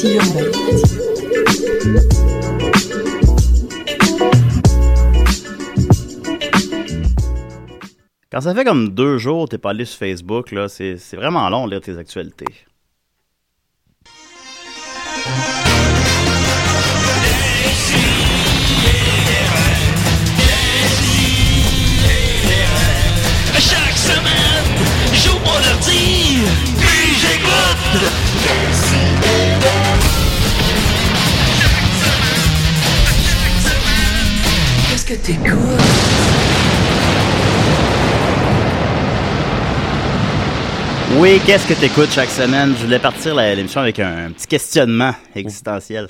Quand ça fait comme deux jours que t'es pas allé sur Facebook, là, c'est c'est vraiment long de lire tes actualités. Chaque semaine, j'ouvre mon ordi. Qu'est-ce que t'écoutes? Oui, qu'est-ce que t'écoutes chaque semaine? Je voulais partir l'émission avec un, petit questionnement existentiel.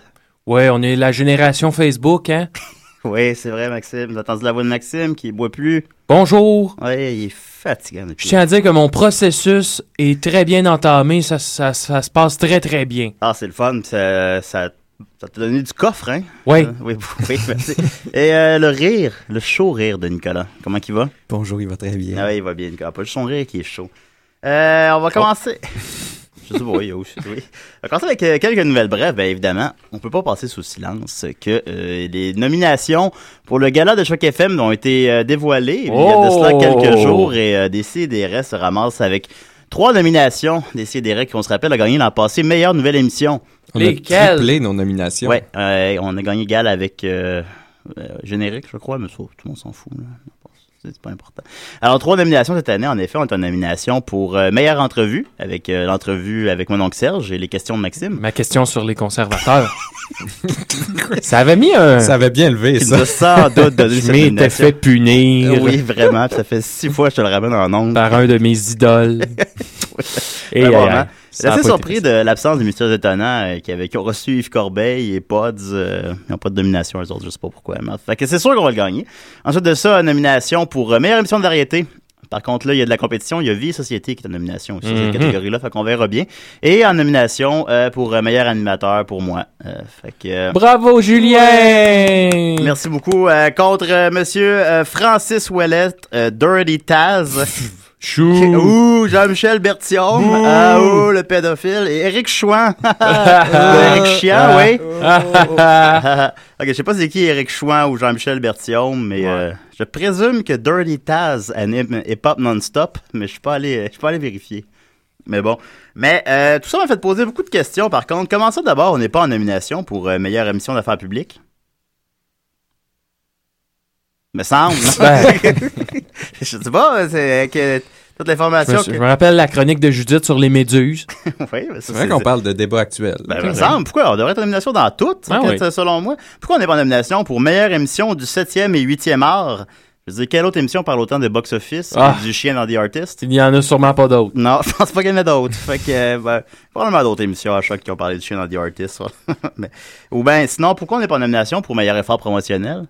Ouais, on est la génération Facebook, hein? Oui, c'est vrai, Maxime. Vous entendu la voix de Maxime qui boit plus? Bonjour. Oui, il est fatigant depuis. Je tiens à dire que mon processus est très bien entamé. Ça, ça, ça se passe très, très bien. Ah, c'est le fun. Ça, ça, ça t'a donné du coffre, hein? Oui. Euh, oui, oui, merci. Et euh, le rire, le chaud rire de Nicolas. Comment il va? Bonjour, il va très bien. Ah oui, il va bien, Nicolas. Pas juste son rire qui est chaud. Euh, on va commencer. Je sais pas, oui, oui, oui. On va commencer avec euh, quelques nouvelles brèves, bien évidemment. On peut pas passer sous silence que euh, les nominations pour le gala de Choc FM ont été euh, dévoilées il y a de cela Oh! quelques jours et euh, des CDR se ramassent avec trois nominations. Des CDR qui, on se rappelle, a gagné l'an passé meilleure nouvelle émission. On a triplé nos nominations. Ouais, euh, on a gagné gala avec euh, euh, générique, je crois, mais ça, tout le monde s'en fout. là. C'est pas important. Alors, trois nominations cette année. En effet, on a une nomination pour euh, meilleure entrevue, avec euh, l'entrevue avec mon oncle Serge et les questions de Maxime. Ma question sur les conservateurs. ça avait mis un. Ça avait bien levé, ça. sans doute donné Je m'étais fait punir. Oui, vraiment. Ça fait six fois que je te le ramène en ongle. Par un de mes idoles. Et, Ouais, a assez surpris de l'absence des mystères étonnants euh, qui, avaient, qui ont reçu Yves Corbeil et Pods. euh, ils n'ont pas de nomination, eux autres, je sais pas pourquoi. Mais, fait que c'est sûr qu'on va le gagner. Ensuite de ça, nomination pour euh, meilleure émission de variété. Par contre, là, il y a de la compétition. Il y a Vie et Société qui est en nomination aussi, Mhm. cette catégorie-là. Fait qu'on verra bien. Et en nomination euh, pour euh, meilleur animateur pour moi. Euh, fait que, Bravo, Julien! Merci beaucoup. Contre monsieur Francis Ouellet, Dirty Taz. Chou! Ouh, Jean-Michel Berthiaume. Ouh. Ah, ouh, le pédophile. Et Eric Chouin. Eric Chian, oui. ok, je sais pas c'est qui Eric Chouin ou Jean-Michel Berthiaume, mais euh, je présume que Dirty Taz anime Hip Hop Non-Stop, mais je suis pas allé, je suis pas allé vérifier. Mais bon. Mais euh, tout ça m'a fait poser beaucoup de questions. Par contre, comment ça d'abord, on n'est pas en nomination pour euh, meilleure émission d'affaires publiques? Me semble. je sais pas, c'est que toute Je l'information. me, que- je me rappelle la chronique de Judith sur les méduses. Oui, C'est vrai qu'on parle de débat actuel. Ben, me semble. Pourquoi? On devrait être en nomination dans toutes, Ah en oui. fait, selon moi? Pourquoi on n'est pas en nomination pour meilleure émission du 7e et 8e art? Je veux dire, quelle autre émission parle autant de box-office Ah. que du chien dans The Artist? Il y en a sûrement pas d'autres. Non, je pense pas qu'il y en a d'autres. fait que, euh, ben, probablement d'autres émissions à choc qui ont parlé du chien dans The Artist. Mais- ou ben, sinon, pourquoi on n'est pas en nomination pour meilleur effort promotionnel?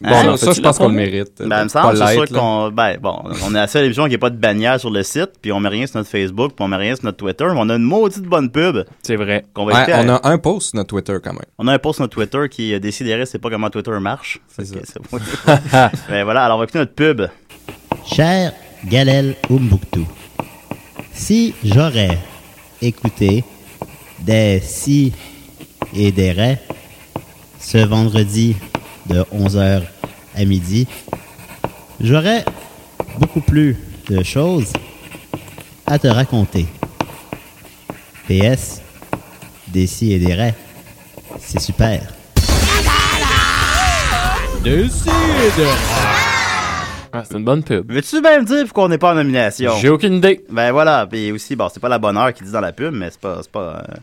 Bon, Hein? non, ça, je pense qu'on le mérite. Ben, il me semble, c'est sûr qu'on, ben, bon, on est la seule émission qui n'a pas de bannière sur le site, puis on met rien sur notre Facebook, puis on met rien sur notre Twitter, mais on a une maudite bonne pub. C'est vrai. Qu'on va Ouais, écouter à- on a un post sur notre Twitter quand même. on a un post sur notre Twitter qui euh, déciderait, c'est pas comment Twitter marche. C'est ça. Ben voilà, alors on va écouter notre pub. Cher Galel Umbuktu, si j'aurais écouté des si et des ré ce vendredi de 11h à midi, j'aurais beaucoup plus de choses à te raconter. PS, des si et des ré, c'est super. Ah, c'est une bonne pub. Veux-tu bien me dire pourquoi on n'est pas en nomination? J'ai aucune idée. Ben voilà, puis aussi, bon, c'est pas la bonne heure qu'ils disent dans la pub, mais c'est pas. C'est pas euh,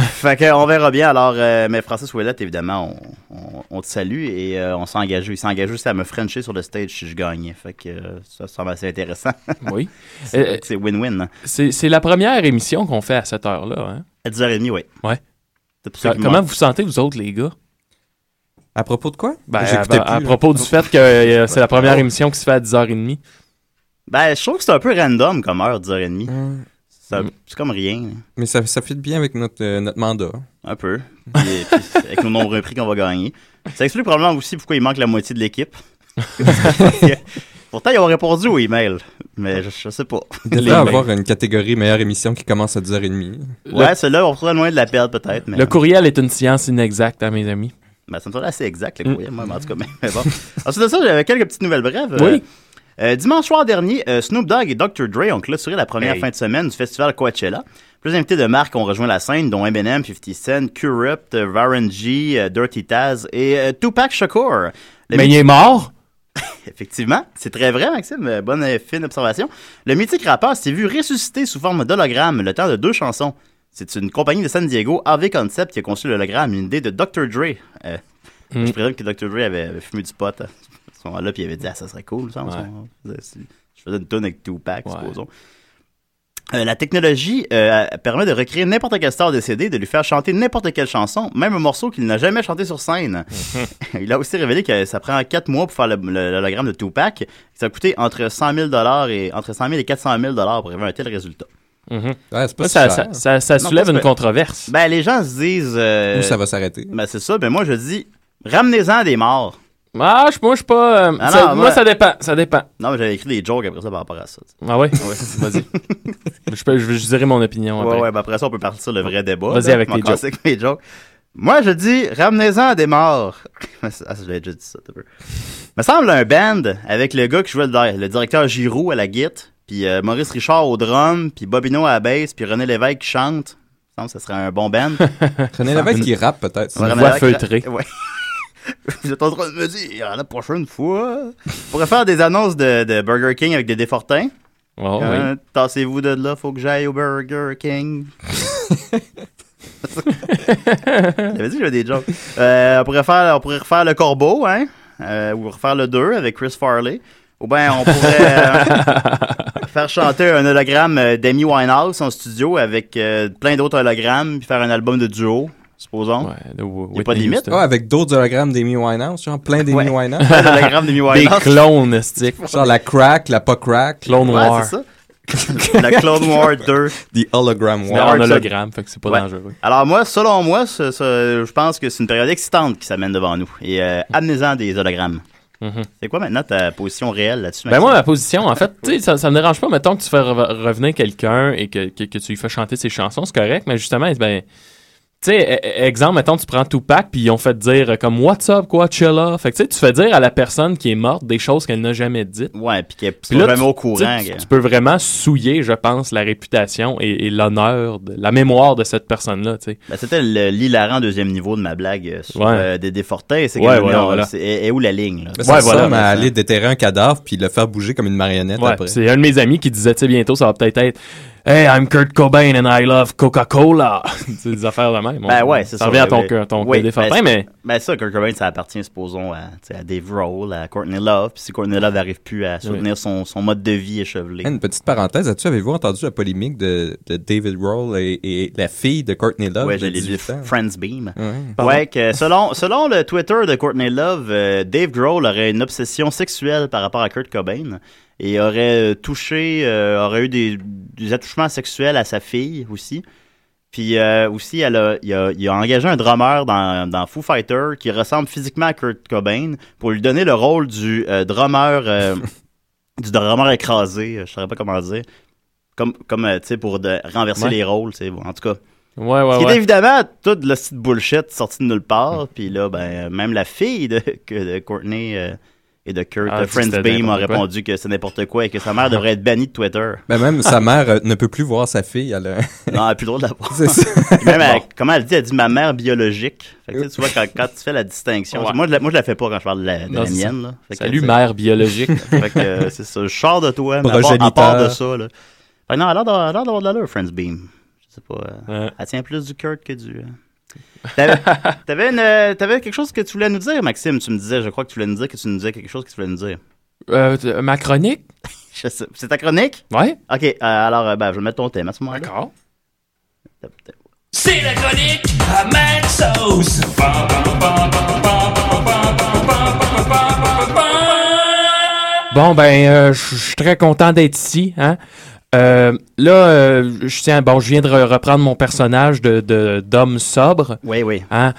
fait que on verra bien. Alors, euh, mais Francis Ouellette, évidemment, on, on- on te salue et euh, on s'est engagé. Il s'est engagé aussi à me frencher sur le stage si je gagnais. Fait que euh, ça semble assez intéressant. Oui. c'est win-win. hein. C'est la première émission qu'on fait à cette heure-là. Hein? À 10h30, oui. Ouais. Comment vous sentez, vous autres, les gars? À propos de quoi? Ben, à, à plus, là. propos du fait que euh, c'est la première émission qui se fait à 10h30. Ben, je trouve que c'est un peu random comme heure, 10h30. Hum, Ça- Mm. C'est comme rien. Mais ça, ça fit bien avec notre, euh, notre mandat. Un peu. Puis, puis, avec nos nombreux prix qu'on va gagner. Ça explique probablement aussi pourquoi il manque la moitié de l'équipe. Pourtant, ils ont répondu aux emails. Mais je, je sais pas. Il devrait avoir une catégorie meilleure émission qui commence à 10h30. Ouais, celle-là, on serait loin de la perdre peut-être. Mais... Le courriel est une science inexacte, à mes amis. Ben, ça me semble assez exact, le Mm. courriel, moi, mais en tout cas. Mais, mais bon. Ensuite de ça, j'avais quelques petites nouvelles brèves. Oui. Euh, dimanche soir dernier, euh, Snoop Dogg et Dr. Dre ont clôturé la première Hey. fin de semaine du festival Coachella. Plusieurs invités de marque ont rejoint la scène, dont Eminem, 50 Cent, Kurupt, euh, Warren G, euh, Dirty Taz et euh, Tupac Shakur. Le Mais il est mort? Effectivement, c'est très vrai, Maxime. Euh, Bonne et fine observation. Le mythique rappeur s'est vu ressusciter sous forme d'hologramme le temps de deux chansons. C'est une compagnie de San Diego, AV Concept, qui a conçu l'hologramme, une idée de Dr. Dre. Euh, Mm. Je présume que Dr. Dre avait, avait fumé du pot à ce moment-là, puis il avait dit, ah, ça serait cool, ça. en ce Ouais. Je faisais une tonne avec Tupac, Ouais. supposons. Euh, la technologie euh, permet de recréer n'importe quelle star décédée, de lui faire chanter n'importe quelle chanson, même un morceau qu'il n'a jamais chanté sur scène. Il a aussi révélé que ça prend 4 mois pour faire l'hologramme de Tupac. Ça a coûté entre 100 000 et entre 100 000 et 400 000 pour arriver à un tel résultat. Mhm. Ouais, c'est pas Ça, si ça, cher. ça- ça Non, soulève une controverse. Ben les gens se disent. euh, Où ça va s'arrêter? Ben c'est ça. Ben moi je dis, ramenez-en des morts. Ah, je- moi, je suis pas. euh, Ah ça- non, moi, moi- ça dépend. Ça dépend. Non, mais j'avais écrit des jokes après ça par rapport à ça. Ah ouais? Ouais. Vas-y. je, peux, je, je dirai mon opinion après. Ouais, ouais, ben après ça, on peut partir sur le vrai débat. Vas-y avec tes avec mes jokes. Moi, je dis, ramenez-en des morts. ah, j'avais déjà dit ça, t'as peu. Me semble un band avec le gars qui jouait le, le directeur Giroud à la guitare, puis euh, Maurice Richard au drum, puis Bobino à la bass, puis René Lévesque qui chante. Me semble que ça serait un bon band. René Lévesque qui rappe peut-être. Une voix feutrée. Ouais. Vous êtes en train de me dire, la prochaine fois, on pourrait faire des annonces de, de Burger King avec des défortins. Oh, oui. Euh, Tassez-vous de là, faut que j'aille au Burger King. J'avais dit que j'avais des jokes. Euh, on, pourrait faire, on pourrait refaire le corbeau, hein? Euh, ou refaire le 2 avec Chris Farley. Ou bien on pourrait faire chanter un hologramme d'Amy Winehouse en studio avec plein d'autres hologrammes, puis faire un album de duo, supposons. Ouais, de Wh- Y a pas de limite. Ah, avec d'autres hologrammes d'Amy Winehouse, genre plein d'Amy Ouais. Winehouse. Plein d'hologrammes d'Amy Des clones, stick. genre la crack, la pas crack. Clone Ouais, War. c'est ça. la Clone War 2. The hologram war. Hard hologramme, fait que c'est pas Ouais. dangereux. Alors moi, selon moi, ce- ce- je pense que c'est une période excitante qui s'amène devant nous. Et euh, amenez-en des hologrammes. Mhm. C'est quoi maintenant ta position réelle là-dessus? Ben moi, ma position, en fait, tu sais, ça, ça me dérange pas, mettons que tu fais re- revenir quelqu'un et que, que, que tu lui fais chanter ses chansons, c'est correct, mais justement, ben, tu sais, e- e- exemple, mettons, tu prends Tupac, puis ils ont fait dire euh, comme What's up, quoi, chilla. Fait que tu sais, tu fais dire à la personne qui est morte des choses qu'elle n'a jamais dites. Ouais, puis qu'elle Puis soit là, tu- au courant. tu peux vraiment souiller, je pense, la réputation et, et l'honneur, la mémoire de cette personne-là, tu sais. Ben, c'était le- l'hilarant deuxième niveau de ma blague euh, sur Ouais. euh, des défortés. C'est Ouais, que voilà, est, est où la ligne? Là? Ça à aller déterrer un cadavre puis le faire bouger comme une marionnette Ouais, après. c'est un de mes amis qui disait, tu sais, bientôt, ça va peut-être être Hey, I'm Kurt Cobain and I love Coca-Cola. c'est des affaires de même. Ben ouais, c'est ça. Ça revient à ton, ouais, cœur- ton oui, ben, mais. Ben ça, Kurt Cobain, ça appartient, supposons, à, Dave Grohl, à Courtney Love. Puis si Courtney Love n'arrive plus à soutenir son, son mode de vie échevelé. Une petite parenthèse, as-tu avez-vous entendu la polémique de, de David Roll et, et la fille de Courtney Love Ouais, je l'ai lu, 18 ans? Friends Beam. Ouais. Ouais, que selon, selon le Twitter de Courtney Love, euh, Dave Grohl aurait une obsession sexuelle par rapport à Kurt Cobain et aurait euh, touché, euh, aurait eu des, des attouchements sexuels à sa fille aussi. Puis euh, aussi, elle a, il, a, il a engagé un drummer dans, dans Foo Fighter qui ressemble physiquement à Kurt Cobain pour lui donner le rôle du euh, drummer, du drummer écrasé, je saurais pas comment dire. Comme, comme tu sais, pour de, renverser Ouais. les rôles, tu sais. Bon, en tout cas. Ouais, ouais, Ce qui est ouais. évidemment tout le site bullshit sorti de nulle part. Puis là, ben, même la fille de, Courtney et de Kurt Ah, euh, dit que c'était Friendsbeam a n'importe quoi. répondu que c'est n'importe quoi et que sa mère devrait être bannie de Twitter. Ben même sa mère euh, ne peut plus voir sa fille. Elle a... Non, elle a plus le droit de la voir. C'est ça. Puis même, elle- comment elle dit, elle dit ma mère biologique. Fait que, tu sais, tu vois, quand, quand tu fais la distinction. Ouais. Moi, je la, moi, je la fais pas quand je parle de la, de Non, la c'est ça. mienne. Là. Fait que, Salut, mère biologique. Fait que euh, c'est ça. Je sors de toi, mais à part, à part de ça. Là. Fait que non, elle a l'air d'avoir- de l'allure, Friendsbeam. Je sais pas. euh, Elle tient plus du Kurt que du. Euh. T'avais, t'avais, une, euh, t'avais quelque chose que tu voulais nous dire, Maxime? Tu me disais, je crois que tu voulais nous dire que tu nous disais quelque chose que tu voulais nous dire. Euh, t- ma chronique? Je sais- C'est ta chronique? Ouais. Ok, euh, alors, euh, ben, je vais mettre ton thème à ce moment-là. D'accord. C'est la chronique à Maxos. Bon, ben, euh, je je suis très content d'être ici. Hein? Euh, là, euh, je tiens, bon, je viens de re- reprendre mon personnage de d'homme sobre. Oui, oui. Hein?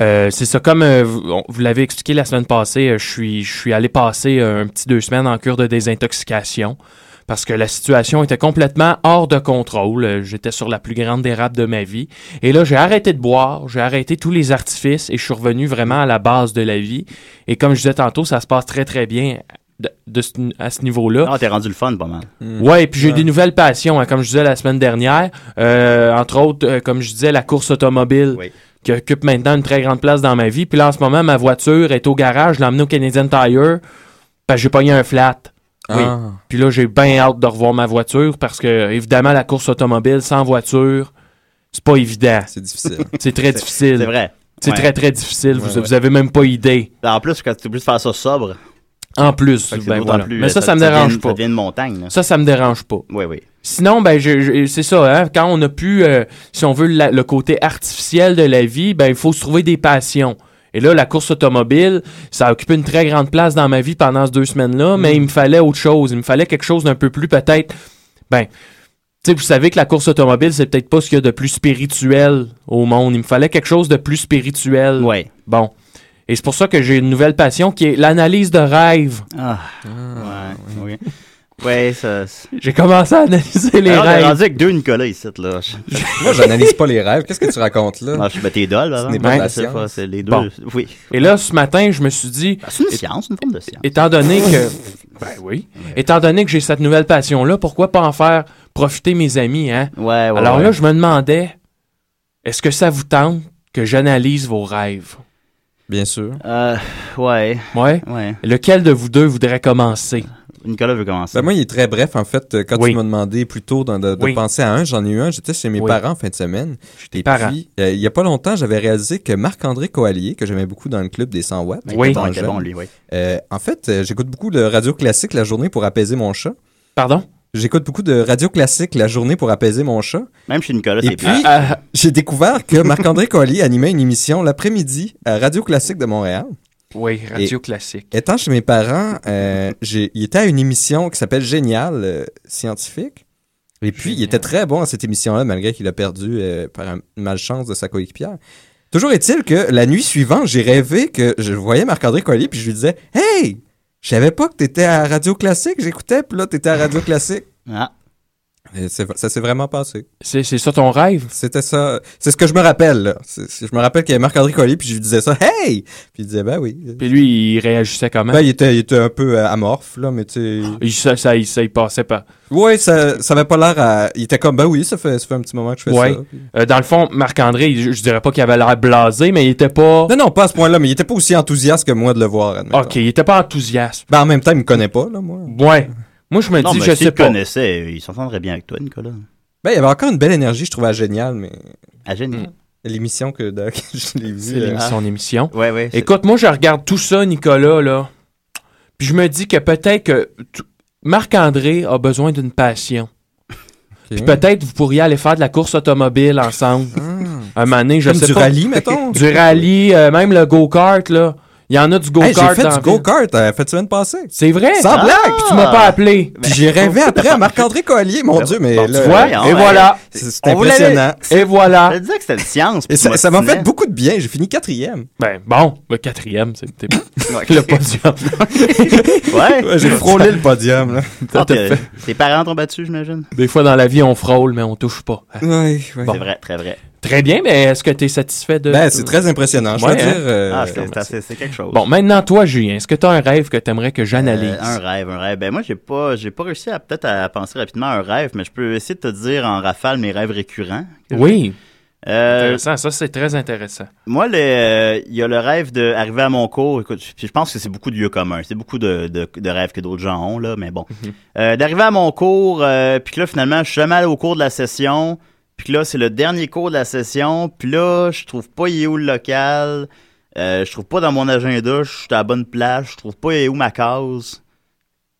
Euh, c'est ça, comme euh, vous, l'avez expliqué la semaine passée, euh, je suis, je suis allé passer euh, un petit deux semaines en cure de désintoxication parce que la situation était complètement hors de contrôle. J'étais sur la plus grande dérape de ma vie. Et là, j'ai arrêté de boire, j'ai arrêté tous les artifices et je suis revenu vraiment à la base de la vie. Et comme je disais tantôt, ça se passe très, très bien de, de ce- à ce niveau-là. Ah, t'es rendu le fun pas mal. Ouais, et puis j'ai eu des nouvelles passions, hein, comme je disais la semaine dernière. Euh, entre autres, euh, comme je disais, la course automobile, qui occupe maintenant une très grande place dans ma vie. Puis là, en ce moment, ma voiture est au garage. Je l'ai emmenée au Canadian Tire. Parce que j'ai pogné un flat. Oui. Ah. Puis là, j'ai bien hâte de revoir ma voiture parce que, évidemment, la course automobile sans voiture, c'est pas évident. C'est difficile. C'est très difficile. c'est vrai. C'est Ouais. très, très difficile. vous, Ouais, ouais. vous avez même pas idée. En plus, quand tu es obligé de faire ça sobre. En plus, ben voilà. plus, Mais euh, ça, ça, me ça dérange pas. ça devient une montagne, là. Ça, ça me dérange pas. Oui, oui. Sinon, ben, c'est ça, hein, quand on a pu, euh, si on veut la- le côté artificiel de la vie, ben, il faut se trouver des passions. Et là, la course automobile, ça a occupé une très grande place dans ma vie pendant ces deux semaines-là, mais il me fallait autre chose. Il me fallait quelque chose d'un peu plus, peut-être, ben, tu sais, vous savez que la course automobile, c'est peut-être pas ce qu'il y a de plus spirituel au monde. Il me fallait quelque chose de plus spirituel. Ouais. Bon. Et c'est pour ça que j'ai une nouvelle passion qui est l'analyse de rêve. Ah. ouais, oui. Ouais, ça. J'ai commencé à analyser les Alors, t'es rêves. rendu avec deux Nicolas ici, là. Moi, j'analyse pas les rêves. Qu'est-ce que tu racontes là? Ah, je suis tes dolls, Ce avant. n'est pas Ouais, de la c'est science. pas- C'est les deux. Bon. Oui. Et là, ce matin, je me suis dit. C'est une science, une forme de science. Étant donné que. Ben oui. Étant donné que j'ai cette nouvelle passion-là, pourquoi pas en faire profiter mes amis, hein? Ouais, ouais. Alors là, je me demandais, est-ce que ça vous tente que j'analyse vos rêves? Bien sûr. Euh, ouais. Ouais? Ouais. Lequel de vous deux voudrait commencer? Nicolas veut commencer. Ben moi, il est très bref. En fait, quand Oui. tu m'as demandé plus tôt de, de Oui. penser à un, j'en ai eu un. J'étais chez mes Oui. parents en fin de semaine. Et parents. puis, euh, il y a pas longtemps, j'avais réalisé que Marc-André Coallier, que j'aimais beaucoup dans le club des 100 watts, Oui. Bon, lui, oui. euh, en fait, euh, j'écoute beaucoup de radio classique la journée pour apaiser mon chat. Pardon? J'écoute beaucoup de radio classique la journée pour apaiser mon chat. Même chez Nicolas, Et c'est puis, pire. Ah, j'ai découvert que Marc-André Coallier animait une émission l'après-midi à Radio Classique de Montréal. oui, radio classique. Étant chez mes parents, euh, il était à une émission qui s'appelle Génial euh, scientifique. Et puis, il était très bon à cette émission-là, malgré qu'il a perdu euh, par une malchance de sa coéquipière. Toujours est-il que la nuit suivante, j'ai rêvé que je voyais Marc-André Collier, puis je lui disais Hey, je savais pas que t'étais à Radio Classique, j'écoutais, puis là, t'étais à Radio Classique. Ah. Et ça s'est vraiment passé. C'est ça ton rêve? C'était ça. C'est ce que je me rappelle, là. Je me rappelle qu'il y avait Marc-André Collier, puis je lui disais ça, hey! Puis il disait, ben oui. Puis lui, il réagissait comment? Ben, il était, il était un peu euh, amorphe, là, mais tu sais. Il- ça, ça, il- ça, il passait pas. Ouais, ça, ça avait pas l'air à. Il était comme, ben oui, ça fait, ça fait un petit moment que je fais Ouais. ça. Euh, dans le fond, Marc-André, je, je dirais pas qu'il avait l'air blasé, mais il était pas. Non, non, pas à ce point-là, mais il était pas aussi enthousiaste que moi de le voir, admettons. Ok, il était pas enthousiaste. Ben, en même temps, il me connaît pas, là, moi. Ouais. Moi, je me Non, dis, mais je sais pas. connaissait, il s'entendrait bien avec toi, Nicolas. Ben, il y avait encore une belle énergie, je trouvais génial, mais. Ah, génial. L'émission que, de- que je l'ai vue. C'est euh, l'émission d'émission. Ouais, ouais. Écoute, moi, je regarde tout ça, Nicolas, là. Puis je me dis que peut-être que t- Marc-André a besoin d'une passion. Puis peut-être vous pourriez aller faire de la course automobile ensemble. Un moment donné, je Comme sais du pas. rallye, mettons. Du rallye, euh, même le go-kart, là. Il y en a du Hey, go-kart. j'ai fait dans du la go-kart euh, fin de semaine passée. C'est vrai? Sans Ah! blague! Puis tu m'as pas appelé. Puis j'ai rêvé après à Marc-André Collier, mon Ben, Dieu, mais bon, là, tu vois? Ouais, et ouais. voilà. c'est impressionnant. Et voilà. Je te disais que c'était une science. Et ça m'a fait beaucoup de bien. J'ai fini quatrième. Ben, bon, le quatrième, c'était le podium. Ouais. Ouais, j'ai frôlé le podium, là. Ah, à t'es- fait. Tes parents t'ont battu, j'imagine? Des fois, dans la vie, on frôle, mais on touche pas. Ouais, ouais. C'est vrai, très vrai. Très bien, mais est-ce que tu es satisfait de... Ben, c'est très impressionnant. Je Ouais, veux hein? dire. euh, Ah, c'est- quelque chose. Bon, maintenant, toi, Julien, est-ce que tu as un rêve que tu aimerais que j'analyse? Euh, un rêve, un rêve. Ben moi, j'ai pas, j'ai pas réussi à peut-être à penser rapidement à un rêve, mais je peux essayer de te dire en rafale mes rêves récurrents. Oui, Euh, intéressant. Ça, c'est très intéressant. moi, le- euh, il y a le rêve d'arriver à mon cours. Écoute, puis je pense que c'est beaucoup de lieux communs. C'est beaucoup de, de, de rêves que d'autres gens ont, là, mais bon. Mhm. Euh, D'arriver à mon cours, euh, puis que là, finalement, je suis jamais allé au cours de la session. Puis là, c'est le dernier cours de la session. Puis là, je trouve pas il est où le local. Euh, je trouve pas dans mon agenda, je suis à la bonne place. Je trouve pas il est où ma case.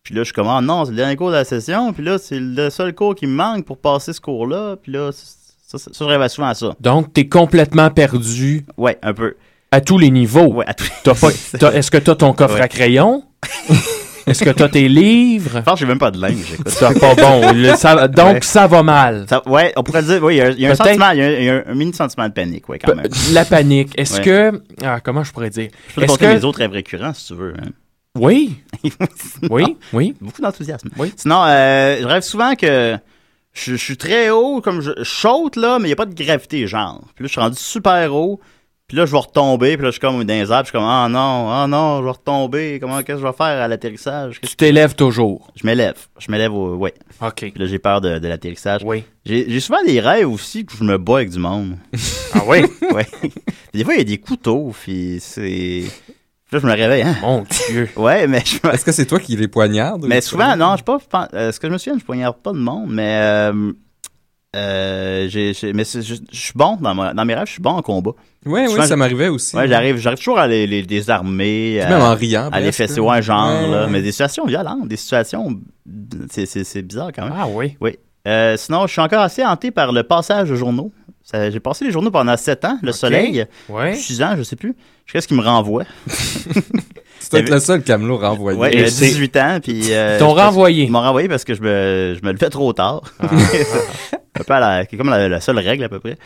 Puis là, je suis comme, ah non, c'est le dernier cours de la session. Puis là, c'est le seul cours qui me manque pour passer ce cours-là. Puis là, ça, ça, ça, je rêve souvent à ça. Donc, tu es complètement perdu Ouais, un peu. à tous les niveaux. Ouais, à T'as pas- t'as- Est-ce que tu as ton coffre Ouais. à crayon? est-ce que tu as tes livres? Je pense que j'ai même pas de linge, écoute. C'est pas bon. Le- ça- donc, Ouais. ça va mal. Ça- ouais, on pourrait dire, oui, il y a, il y a un sentiment, il y a, un- il y a un, un mini sentiment de panique, ouais, quand même. La panique. Est-ce Ouais. que... Ah, comment je pourrais dire? Je peux te que... mes autres rêves récurrents, si tu veux. hein. Oui, Sinon, oui, oui. Beaucoup d'enthousiasme. Oui. Sinon, euh, je rêve souvent que je, je suis très haut, comme je, je saute, là, mais il n'y a pas de gravité, genre. Puis là, je suis rendu super haut. Puis là, je vais retomber. Puis là, je suis comme dans les arbres. Je suis comme, ah non, ah non, je vais retomber. Comment, qu'est-ce que je vais faire à l'atterrissage? Tu t'élèves toujours. Je m'élève. Je m'élève au. Ouais. OK. Puis là, j'ai peur de, de l'atterrissage. Oui. J'ai j'ai souvent des rêves aussi que je me bats avec du monde. Ah oui? ouais. Des fois, il y a des couteaux, puis c'est. Puis là, je me réveille, hein? Mon Dieu. Ouais, mais je me- Est-ce que c'est toi qui les poignardes? Mais souvent, non, je sais pas. pense- euh, ce que je me souviens, je poignarde pas de monde, mais. Euh, euh, mais je, je suis bon dans, ma- dans mes rêves, je suis bon en combat. Ouais, Souvent, ouais, ça m'arrivait aussi. Ouais, j'arrive, j'arrive toujours à les, les désarmer. À- Même en riant. à les fesser, ouais, genre, Ouais. là. Mais des situations violentes, des situations. C'est, bizarre quand même. Ah oui. Oui. Euh, sinon, je suis encore assez hanté par le passage de journaux. J'ai passé les journaux pendant 7 ans, le soleil. Ouais. 6 ans, je sais plus. Je sais ce qui me renvoie. C'est peut-être le seul camelot renvoyé. Ouais, Et j'avais c'est- 18 ans, puis... euh, Ils t'ont je- renvoyé. Ils m'ont renvoyé parce que je me, je me levais trop tard. Ah. un peu à la, c'est comme la, la seule règle, à peu près.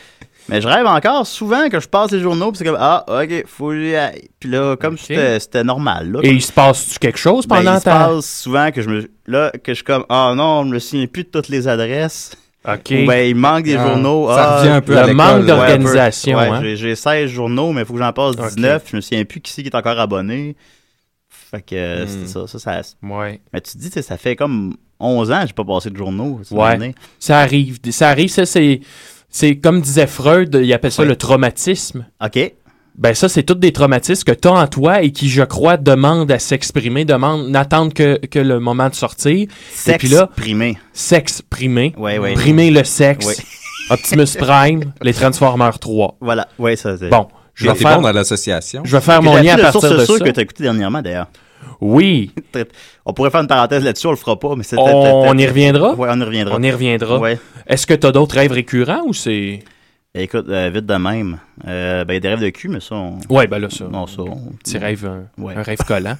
Mais je rêve encore souvent que je passe les journaux, puis c'est comme, ah, OK, faut que j'y aille. Puis là, comme c'était, c'était normal, là. Et il se passe-tu quelque chose Ben, pendant il se ta... passe souvent que je me, là, que je suis comme, ah non, je me souviens plus de toutes les adresses. OK. Ou ben, il manque des Ah, journaux. ça ah, revient un peu le à l'école, manque. Ouais, d'organisation, Ouais, hein. j'ai, j'ai 16 journaux, mais il faut que j'en passe Ok. 19. Je me souviens plus qui c'est qui est encore abonné. Fait que euh, Hmm. c'était ça, ça, ça. Ouais. Mais tu te dis, ça fait comme 11 ans que j'ai pas passé de journaux. Ouais. Ça arrive. Ça arrive, ça, c'est... C'est comme disait Freud, il appelle ça Ouais. le traumatisme. OK. Ben ça, c'est tous des traumatismes que tu as en toi et qui, je crois, demandent à s'exprimer, demandent, n'attendent que, que le moment de sortir. Primé. S'exprimer. Ouais, ouais. Primer le sexe. Ouais. Optimus Prime, les Transformers 3. Voilà. Ouais, ça, c'est. Bon, je vais faire, bon dans l'association. je vais faire mon lien à partir source de sûre ça. que tu as écouté dernièrement, d'ailleurs. Oui, On pourrait faire une parenthèse là-dessus, on le fera pas, mais c'était. on, c'était- y reviendra? Ouais, on y reviendra. On y reviendra. Ouais. Est-ce que tu as d'autres rêves récurrents ou c'est... Écoute, euh, vite de même. Euh, ben, il y a des rêves de cul, mais ça, on. Ouais, ben là, ça. Non, ça. on- Petit rêve, un, Ouais. un rêve collant.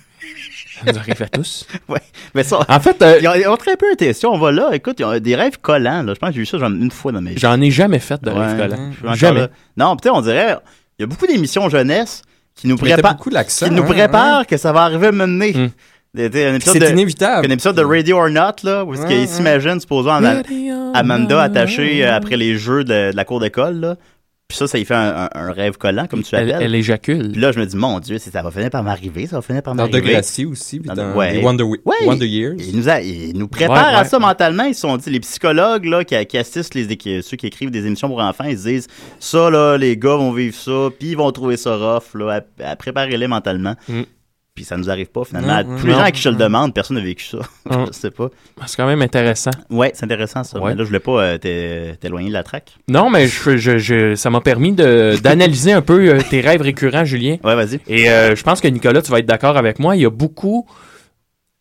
Ça nous arrive à tous. Ouais. Mais ça. En fait, euh, Ils ont, ils ont très peu été. Si on va là, écoute, ils ont des rêves collants. Là. Je pense que j'ai vu ça genre, une fois dans mes j'en ai jamais fait de Ouais. rêve collant. Jamais. là. Non, peut-être on dirait, il y a beaucoup d'émissions jeunesse qui nous préparent, beaucoup qui nous hein, préparent que ça va arriver à mener. Mm. Épisode C'est inévitable. Un épisode de Radio or Not, là, où Ouais, qu'il ouais. supposons, Ama- Amanda attachée euh, après les jeux de, de la cour d'école, là. Puis ça, ça y fait un, un- un rêve collant, comme tu Elle, l'appelles. elle éjacule. Puis là, je me dis, mon Dieu, c'est- ça va finir par m'arriver, ça va finir par Dans m'arriver. Degrassi aussi, puis Dans- dans ouais. les Wonder, Ouais. Wonder Years. Ils nous, a- ils nous préparent Ouais, à ça mentalement. Ils se sont dit, les psychologues là, qui, qui assistent les, qui- ceux qui écrivent des émissions pour enfants, ils se disent ça, là, les gars vont vivre ça, puis ils vont trouver ça rough. Là, à, à préparer-les mentalement. Mm. Puis ça nous arrive pas finalement. Non, Tous les non. gens à qui je le demande, personne n'a vécu ça. Mm. je sais pas. C'est quand même intéressant. Ouais, c'est intéressant ça. Ouais. Mais là, je voulais pas euh, t'é- t'éloigner de la traque. Non, mais je, je- je- ça m'a permis d'analyser un peu euh, tes rêves récurrents, Julien. Ouais, vas-y. Et euh, je pense que Nicolas, tu vas être d'accord avec moi. Il y a beaucoup,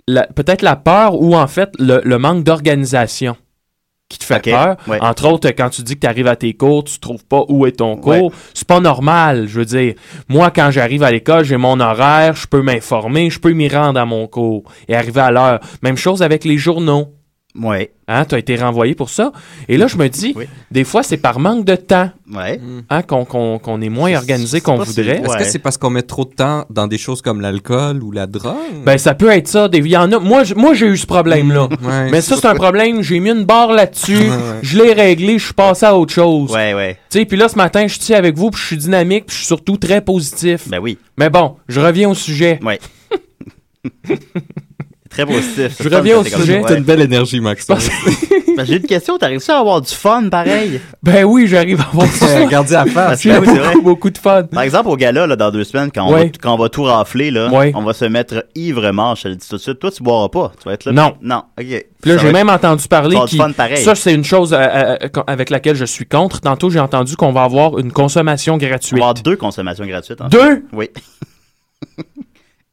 peut-être la peur ou en fait le, le manque d'organisation qui te fait peur. ouais. Entre autres, quand tu dis que tu arrives à tes cours, tu trouves pas où est ton cours. Ouais. C'est pas normal. Je veux dire, moi, quand j'arrive à l'école, j'ai mon horaire, je peux m'informer, je peux m'y rendre à mon cours et arriver à l'heure. Même chose avec les journaux. Ouais. Hein, tu as été renvoyé pour ça. Et là, je me dis, Oui. des fois, c'est par manque de temps Ouais. hein, qu'on qu'on- qu'on est moins organisé qu'on voudrait. Est-ce Ouais. que c'est parce qu'on met trop de temps dans des choses comme l'alcool ou la drogue? Ben, ça peut être ça. des- Il y en a. Moi, j'ai eu ce problème-là. Ouais. Mais ça, c'est un problème. J'ai mis une barre là-dessus. Ouais, ouais. Je l'ai réglé. Je suis passé à autre chose. Ouais, ouais. Tu sais, puis là, ce matin, je suis avec vous, puis je suis dynamique, puis je suis surtout très positif. Ben oui. Mais bon, je reviens au sujet. Ouais. Très positif. Je reviens au sujet. T'as une belle énergie, Max. Ben, J'ai une question. T'as réussi à avoir du fun pareil? Ben oui, j'arrive à avoir ça. Regardez à face. J'ai Ben oui, c'est vrai. beaucoup, beaucoup de fun. Par exemple, au gala, là, dans deux semaines, quand on, va, quand on va tout rafler, là, Ouais. on va se mettre ivre mort, je te le dis tout de suite. Toi, tu boiras pas. Tu vas être là. Non. Non. OK. Puis là, Ça j'ai même entendu parler qui fun pareil. ça c'est une chose euh, euh, euh, avec laquelle je suis contre. Tantôt j'ai entendu qu'on va avoir une consommation On va gratuite. avoir deux consommations gratuites. en fait. Deux. Oui.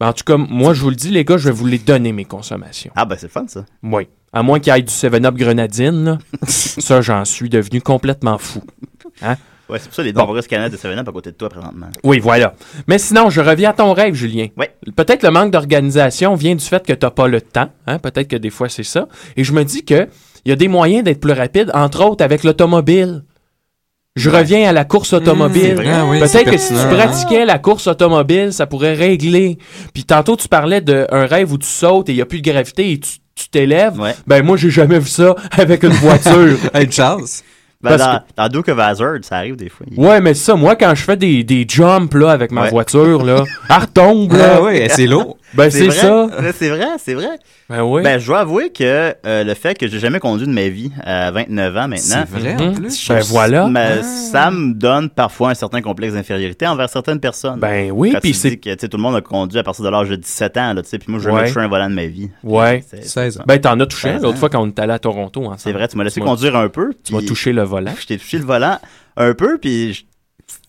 Ben, en tout cas, moi je vous le dis les gars, je vais vous les donner mes consommations. Ah, ben, c'est fun, ça. Oui. À moins qu'il y ait du 7-Up grenadine, là. ça j'en suis devenu complètement fou. Ouais, c'est pour ça les nombreuses canettes de 7-Up à côté de toi, présentement. Oui, voilà. Mais sinon, je reviens à ton rêve, Julien. Ouais. Peut-être le manque d'organisation vient du fait que tu n'as pas le temps. Hein? Peut-être que des fois, c'est ça. Et je me dis que il y a des moyens d'être plus rapide, entre autres avec l'automobile. Je reviens à la course c'est automobile. vrai. Ah oui, Peut-être que si tu pertinent. pratiquais la course automobile, ça pourrait régler. Puis tantôt, tu parlais d'un rêve où tu sautes et il n'y a plus de gravité et tu tu t'élèves. Ouais. Ben moi, j'ai jamais vu ça avec une voiture. Hey, une chance. Ben, dans, dans Duke of Hazzard, ça arrive des fois. Il- Ouais, mais ça, moi, quand je fais des, des jumps là, avec ma Ouais. voiture, là, elle retombe, là. Ah oui, c'est lourd. Ben, c'est vrai? ça. C'est vrai, c'est vrai. Ben oui. Ben, je dois avouer que euh, le fait que j'ai jamais conduit de ma vie à 29 ans C'est maintenant, vrai, Mhm. en plus. Ben voilà. mais ça me donne parfois un certain complexe d'infériorité envers certaines personnes. Ben oui, puis c'est. que tu sais, tout le monde a conduit à partir de l'âge de 17 ans, là, tu sais, puis moi, Ouais. me toucher un volant de ma vie. Ouais. C'est- 16 ans. Ben t'en as touché un 16 l'autre fois quand on est allé à Toronto ensemble. C'est vrai, tu m'as laissé conduire un peu. Tu m'as touché le volant. Je t'ai touché le volant un peu, puis je-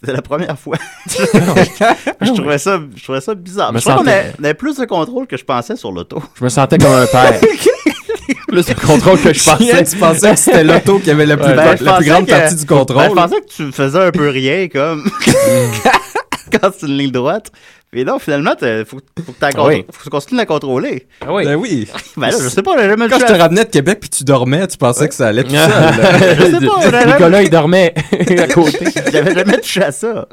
c'était la première fois. je, trouvais ça, je trouvais ça bizarre. Je trouvais qu'on avait, on avait plus de contrôle que je pensais sur l'auto. Je me sentais comme un père. Plus de contrôle que je pensais. tu pensais que c'était l'auto qui avait la plus, Ouais, ben, la je plus pensais grande que- partie du contrôle. Ben, je pensais que tu faisais un peu rien, comme quand c'est une ligne droite. Mais non, finalement, il faut, faut que tu Oui. continues la contrôler. Ah oui. Ben oui. Ben là, je sais pas, j'ai jamais Quand je te à- ramenais de Québec puis tu dormais, tu pensais que ça allait tout seul. Je sais pas, j'avais- Nicolas, il dormait à côté. J'avais jamais touché à ça.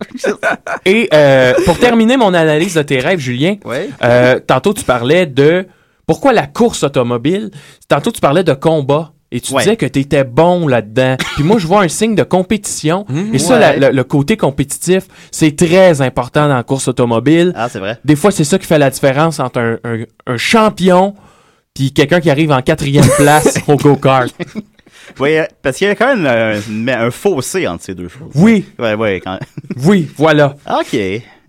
Et euh, pour terminer mon analyse de tes rêves, Julien, Ouais. euh, tantôt tu parlais de pourquoi la course automobile. Tantôt tu parlais de combat. Et tu Ouais. disais que tu étais bon là-dedans. Puis moi, je vois un signe de compétition. Et ça, Ouais. la- le, le côté compétitif, c'est très important dans la course automobile. Ah, c'est vrai. Des fois, c'est ça qui fait la différence entre un, un- un champion puis quelqu'un qui arrive en quatrième place au go-kart. Oui, euh, parce qu'il y a quand même un, un fossé entre ces deux choses. Oui, Ouais, ouais. Quand... oui, voilà. Ok.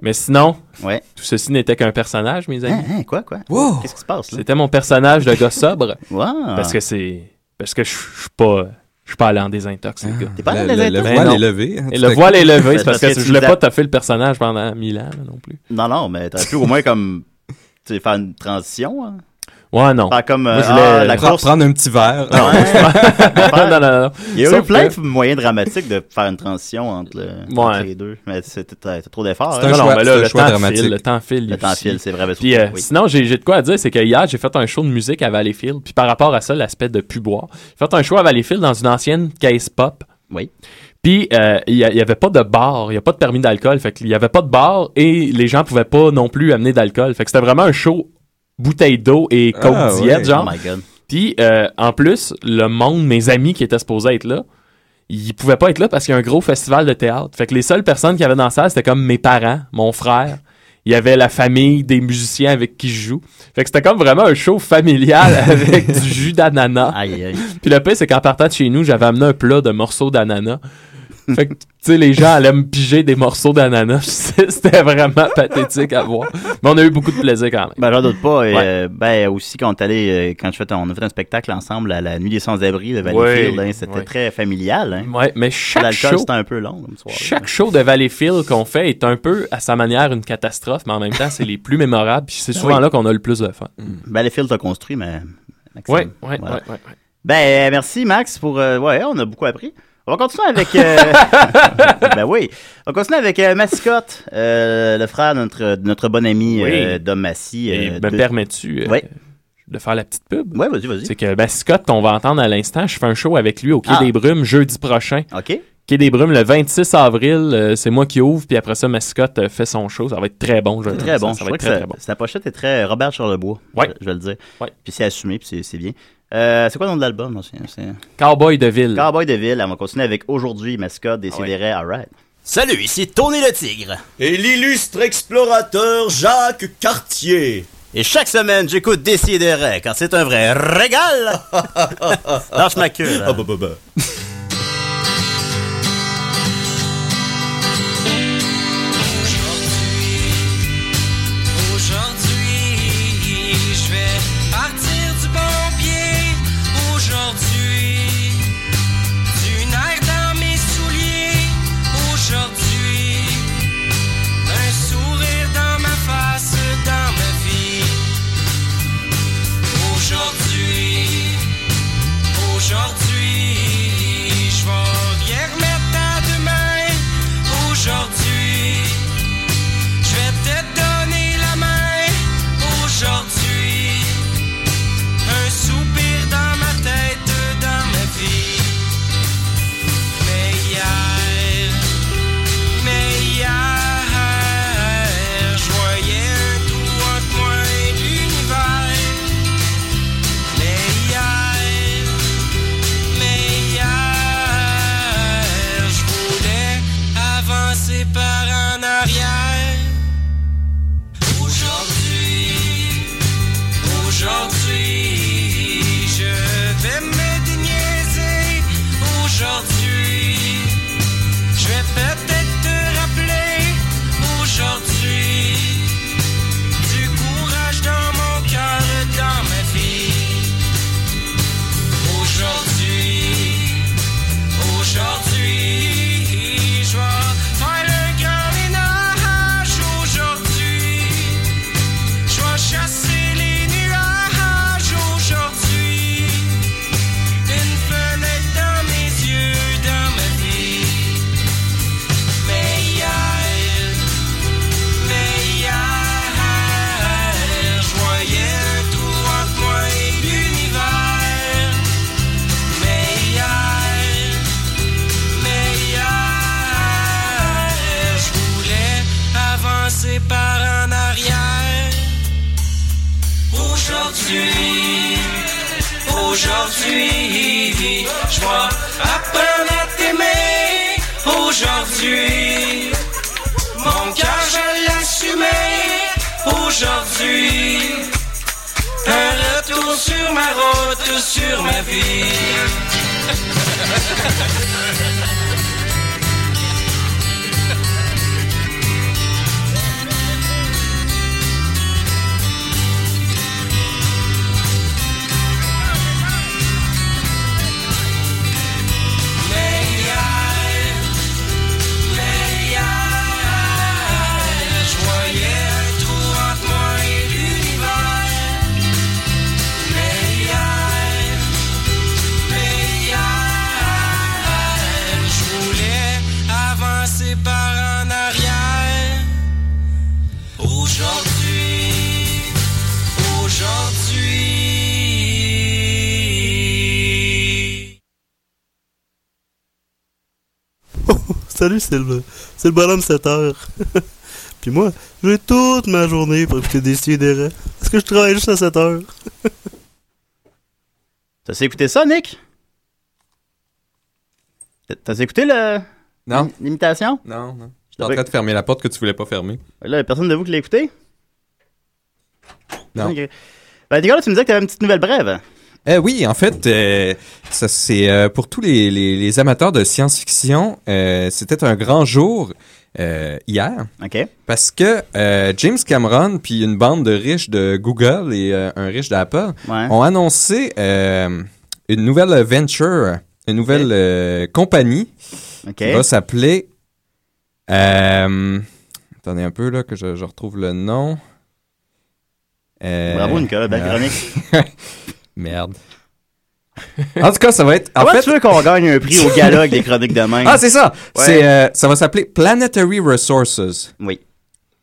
Mais sinon, Ouais. tout ceci n'était qu'un personnage, mes amis. Hein, hein, quoi, quoi? Wow. Qu'est-ce qui se passe, là? C'était mon personnage de gars sobre. Wow. Parce que c'est. Parce que je suis pas. Je suis pas allé en désintox, les gars. T'es pas le, allé voile est levé. hein, Et le voile est levé, c'est parce que, que je voulais pas as- taffer le personnage pendant mille ans là, non plus. Non, non, mais t'aurais pu au moins comme. Tu sais, faire une transition. Hein? Ouais, non. Faire comme. euh, Moi, je voulais- ah, la Pre- course. Prendre un petit verre. non, non, non, non. Il y a eu plein que- de moyens dramatiques de faire une transition entre, le- Ouais. entre les deux. Mais c'était trop d'efforts. C'est hein. un Non, non, choix- mais là, le choix temps dramatique. file, le temps file. Le temps file, c'est vrai. mais Puis euh, oui. sinon, j'ai j'ai de quoi à dire, c'est que hier, j'ai fait un show de musique à Valleyfield. Puis par rapport à ça, l'aspect de plus boire. J'ai fait un show à Valleyfield dans une ancienne caisse pop. Oui. Puis euh, il y, a- il y avait pas de bar, il y a pas de permis d'alcool, fait qu'il y avait pas de bar et les gens pouvaient pas non plus amener d'alcool. Fait que c'était vraiment un show bouteille d'eau et coke Ah, diète, ouais. genre. Oh my God. Puis, euh, en plus, le monde, mes amis qui étaient supposés être là, ils pouvaient pas être là parce qu'il y a un gros festival de théâtre. Fait que les seules personnes qui avaient dans la salle, c'était comme mes parents, mon frère. Il y avait la famille des musiciens avec qui je joue. Fait que c'était comme vraiment un show familial avec du jus d'ananas. Aïe, aïe. Puis le pire, c'est qu'en partant de chez nous, j'avais amené un plat de morceaux d'ananas. Fait que, tu sais, les gens allaient me piger des morceaux d'ananas. C'était vraiment pathétique à voir. Mais on a eu beaucoup de plaisir quand même. Ben, j'en doute pas. Et, euh, ben, aussi, quand on est allé, euh, quand je fais, on a fait un spectacle ensemble à la Nuit des Sans-Abri de Valleyfield, Oui, hein, c'était oui. très familial. Hein. Ouais, mais chaque L'alcool, show, c'était un peu long comme soirée. chaque show de Valleyfield qu'on fait est un peu, à sa manière, une catastrophe, mais en même temps, c'est les plus mémorables. Puis c'est souvent Oui. là qu'on a le plus de fun. Valleyfield t'a construit, mais. Maxime. Ouais, ouais, Voilà. ouais, ouais, ouais. Ben, euh, merci Max pour. euh, ouais, on a beaucoup appris. On va continuer avec. euh, ben oui. On va continuer avec euh, Mascotte, euh, le frère de notre, notre bon ami Oui. euh, Dom Massy. Et me de- permets-tu de faire la petite pub? Ouais, vas-y, vas-y. C'est que Scott, qu'on va entendre à l'instant, je fais un show avec lui au Quai Ah. des Brumes jeudi prochain. OK. Quai des Brumes le 26 avril, c'est moi qui ouvre, puis après ça, Mascotte fait son show. Ça va être très bon. je- très bon. Ça, va être très, très bon. sa pochette est très Robert Charlebois. Ouais. Je, je vais le dire. Ouais. Puis c'est assumé, puis c'est bien. Euh, c'est quoi le nom de l'album? Cowboy de ville. Cowboy de Ville. On va continuer avec aujourd'hui Mascotte, des Ah ouais. Sidérés, alright. Salut, ici Tony le Tigre. Et l'illustre explorateur Jacques Cartier. Et chaque semaine, j'écoute Décideret, car c'est un vrai régal. Lâche ma queue, là. Ah bah bah bah. Salut, c'est le, c'est le bonhomme 7 heures. Puis moi, j'ai toute ma journée pour écouter des sidérés. que je travaille juste à 7 heures. T'as écouté ça, Nick? T'as écouté le... Non. l'imitation? Non, non. J'étais en train de fermer la porte que tu voulais pas fermer. Là, y a personne de vous qui l'a écouté? Non. Ben, Nicolas, tu me disais que t'avais une petite nouvelle brève. Euh, oui, en fait, euh, ça c'est euh, pour tous les, les, les amateurs de science-fiction, euh, c'était un grand jour hier. OK. Parce que James Cameron puis une bande de riches de Google et un riche d'Apple Ouais. ont annoncé une nouvelle venture, une nouvelle compagnie qui va s'appeler. Attendez un peu là que je, je retrouve le nom. Bravo, Nicolas, belle chronique. Merde. En tout cas, ça va être. En Comment fait, tu veux qu'on gagne un prix au gala avec des chroniques de même? Ah, c'est ça. Ouais. C'est, euh, ça va s'appeler Planetary Resources. Oui.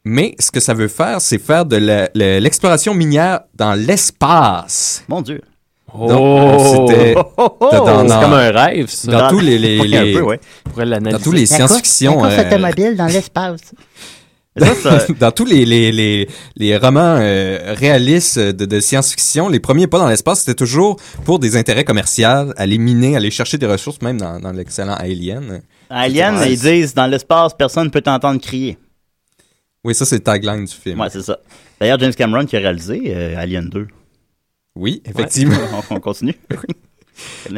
Mais ce que ça veut faire, c'est faire de la- l'exploration minière dans l'espace. Mon Dieu. Oh! c'était dans- C'est dans- comme un rêve, ça. Dans tous les, les- Oui, un les- peu, ouais. On pourrait l'analyser. dans tous les science-fiction, euh, dans l'espace. dans tous les, les, les, les romans euh, réalistes de, de science-fiction, les premiers pas dans l'espace, c'était toujours pour des intérêts commerciaux, aller miner, aller chercher des ressources, même dans, dans l'excellent Alien. Alien, Ouais, ils disent dans l'espace, personne ne peut t'entendre crier. Oui, ça, c'est le tagline du film. Ouais, c'est ça. D'ailleurs, James Cameron qui a réalisé euh, Alien 2. Oui, effectivement. on, on continue.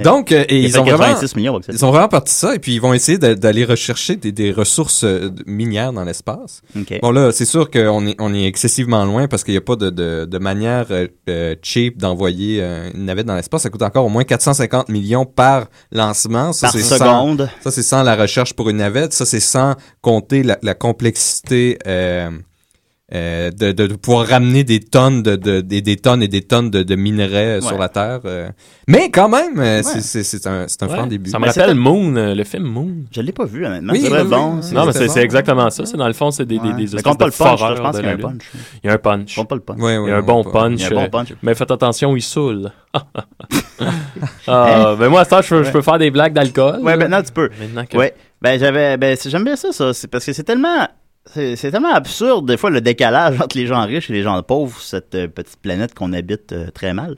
Donc, euh, et ils ont, vraiment, 86 millions, ils ont vraiment parti ça, et puis ils vont essayer d'aller rechercher des, des ressources euh, minières dans l'espace. OK. Bon là, c'est sûr qu'on est, on est excessivement loin parce qu'il n'y a pas de, de, de manière euh, euh, cheap d'envoyer euh, une navette dans l'espace. Ça coûte encore au moins 450 millions par lancement. Ça, Par c'est sans- seconde. ça, c'est sans la recherche pour une navette. Ça, c'est sans compter la, la complexité euh, de, de, de pouvoir ramener des tonnes de, de- des, des tonnes et des tonnes de, de minerais euh, sur Ouais. la Terre. euh. Mais quand même, Ouais. c'est- un, c'est un Ouais. franc début. Ça me rappelle Moon, le film Moon. Je l'ai pas vu, honnêtement. Oui, c'est bon. Non, mais c'est bon. exactement ça. C'est dans le fond, c'est des, des, Ouais. des Mais espèces compte pas de le punch, je pense de qu'il y a un punch. Il y a un punch. Compte pas le punch. Ouais, ouais, Il y a un bon punch. Il y a un bon punch. Mais faites attention, il saoule. ah, ben moi, à ça, je, peux- je peux faire des blagues d'alcool. Ouais, maintenant tu peux. Maintenant que- Ouais. Ben j'avais ben j'aime bien ça ça, c'est parce que c'est tellement c'est tellement absurde des fois le décalage entre les gens riches et les gens pauvres cette euh, petite planète qu'on habite euh, très mal.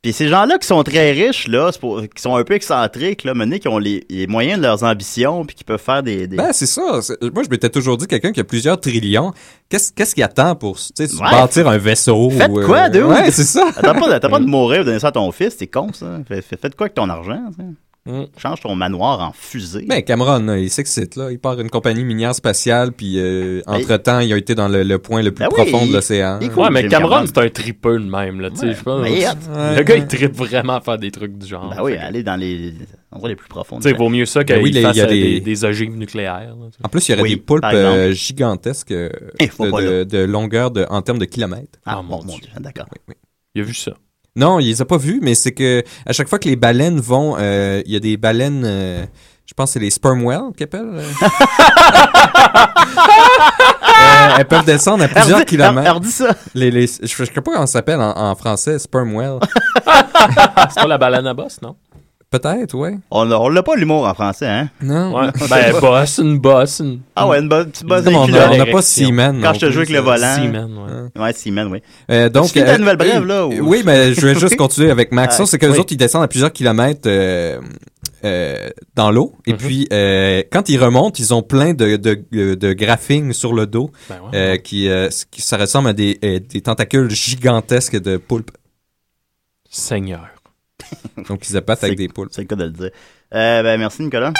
Puis ces gens-là qui sont très riches là, pour- qui sont un peu excentriques là, menés qui ont les, les moyens de leurs ambitions puis qui peuvent faire des, des... Ben, c'est ça. Moi, je m'étais toujours dit, quelqu'un qui a plusieurs trillions, qu'est-ce qu'est-ce qu'il attend pour Ouais. bâtir un vaisseau? Faites ou, euh, quoi, dude? Ouais, c'est ça. Attends pas, pas de mourir ou de donner ça à ton fils, c'est con ça. Fais- Faites quoi avec ton argent, sais? Mm. Change ton manoir en fusée. Ben, Cameron, là, il s'excite, là. Il part une compagnie minière spatiale, puis euh, entre-temps, il a été dans le, le point le plus Ben profond de l'océan. cool, Ouais, mais Cameron, Cameron. c'est un tripeux de même, là, tu sais, je pense. mais. Le gars, il tripe vraiment à faire des trucs du genre. Ben oui, Fait aller dans les endroits les plus profonds. Tu sais, vaut mieux ça qu'il Ben oui, il y a fasse euh, des- des, des ogives nucléaires. là. En plus, il y aurait Oui, des poulpes euh, gigantesques euh, de, pas, de- de longueur de, en termes de kilomètres. Ah, Ah, mon, mon mon Dieu. Dieu, d'accord. Il a vu ça. Non, il les a pas vus, mais c'est que à chaque fois que les baleines vont, euh, il y a des baleines, euh, je pense que c'est les sperm whales qu'ils appellent. euh. Elles peuvent descendre à plusieurs kilomètres. ça. Les, les, je, je sais pas comment ça s'appelle en, en français, sperm whale. C'est pas la baleine à bosse, non? Peut-être, ouais. On l'a pas l'humour en français, hein? Non. Ouais. ben, bosse, une bosse. Une... Ah ouais, une bonne petite bosse Comme on n'a pas. Seaman. Quand je te joue avec le ça. volant. Seaman, ouais. Ouais, Seaman, oui. Euh, donc, ta euh, nouvelle brève, oui, là, ou- Oui, mais je vais juste continuer avec Maxon. Ah, c'est que les oui. autres, ils descendent à plusieurs kilomètres euh, euh, dans l'eau. Et Mhm. puis, euh, quand ils remontent, ils ont plein de, de, de graphing sur le dos Ben ouais. euh, qui, euh, qui ça ressemble à des, euh, des tentacules gigantesques de poulpes. Seigneur. Donc, ils abattent avec C'est- des poulpes. C'est le cas de le dire. Euh, ben, merci, Nicolas.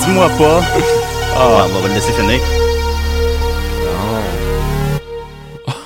Dis-moi pas. Ah, on va le laisser finir.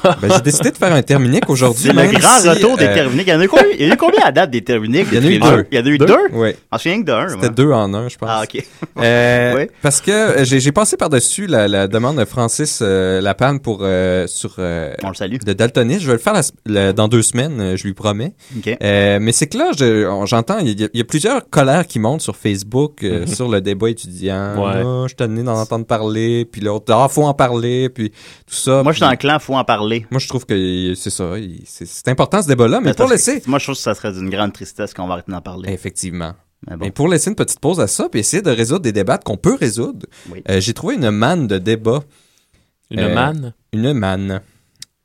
Ben, j'ai décidé de faire un terminique aujourd'hui. C'est le grand si, retour des euh, terminés. Il y en a eu combien, il y en a eu combien à date des terminés? Il y en a eu deux. Il y en a eu Deux? deux? Oui. En rien que de un. C'était ouais. deux en un, je pense. Ah, ok. Euh, Oui. Parce que euh, j'ai j'ai passé par-dessus la, la demande de Francis euh, Lapanne pour sur On le salue. de daltonisme. Je vais le faire la- la- dans deux semaines, je lui promets. Ok. Mais c'est que là, je- j'entends, il y, a- il y a plusieurs colères qui montent sur Facebook Mhm. sur le débat étudiant. Ouais. Ah, je suis d'en entendre parler, puis l'autre, ah, faut en parler, puis tout ça. Moi, je suis dans le clan, faut en parler. Parler. Moi, je trouve que c'est ça. C'est important ce débat-là, mais pour laisser. Moi, je trouve que ça serait d'une grande tristesse qu'on va arrêter d'en parler. Effectivement. Mais bon. Mais pour laisser une petite pause à ça, puis essayer de résoudre des débats qu'on peut résoudre, Oui. euh, j'ai trouvé une manne de débat. Une Euh, manne? Une manne.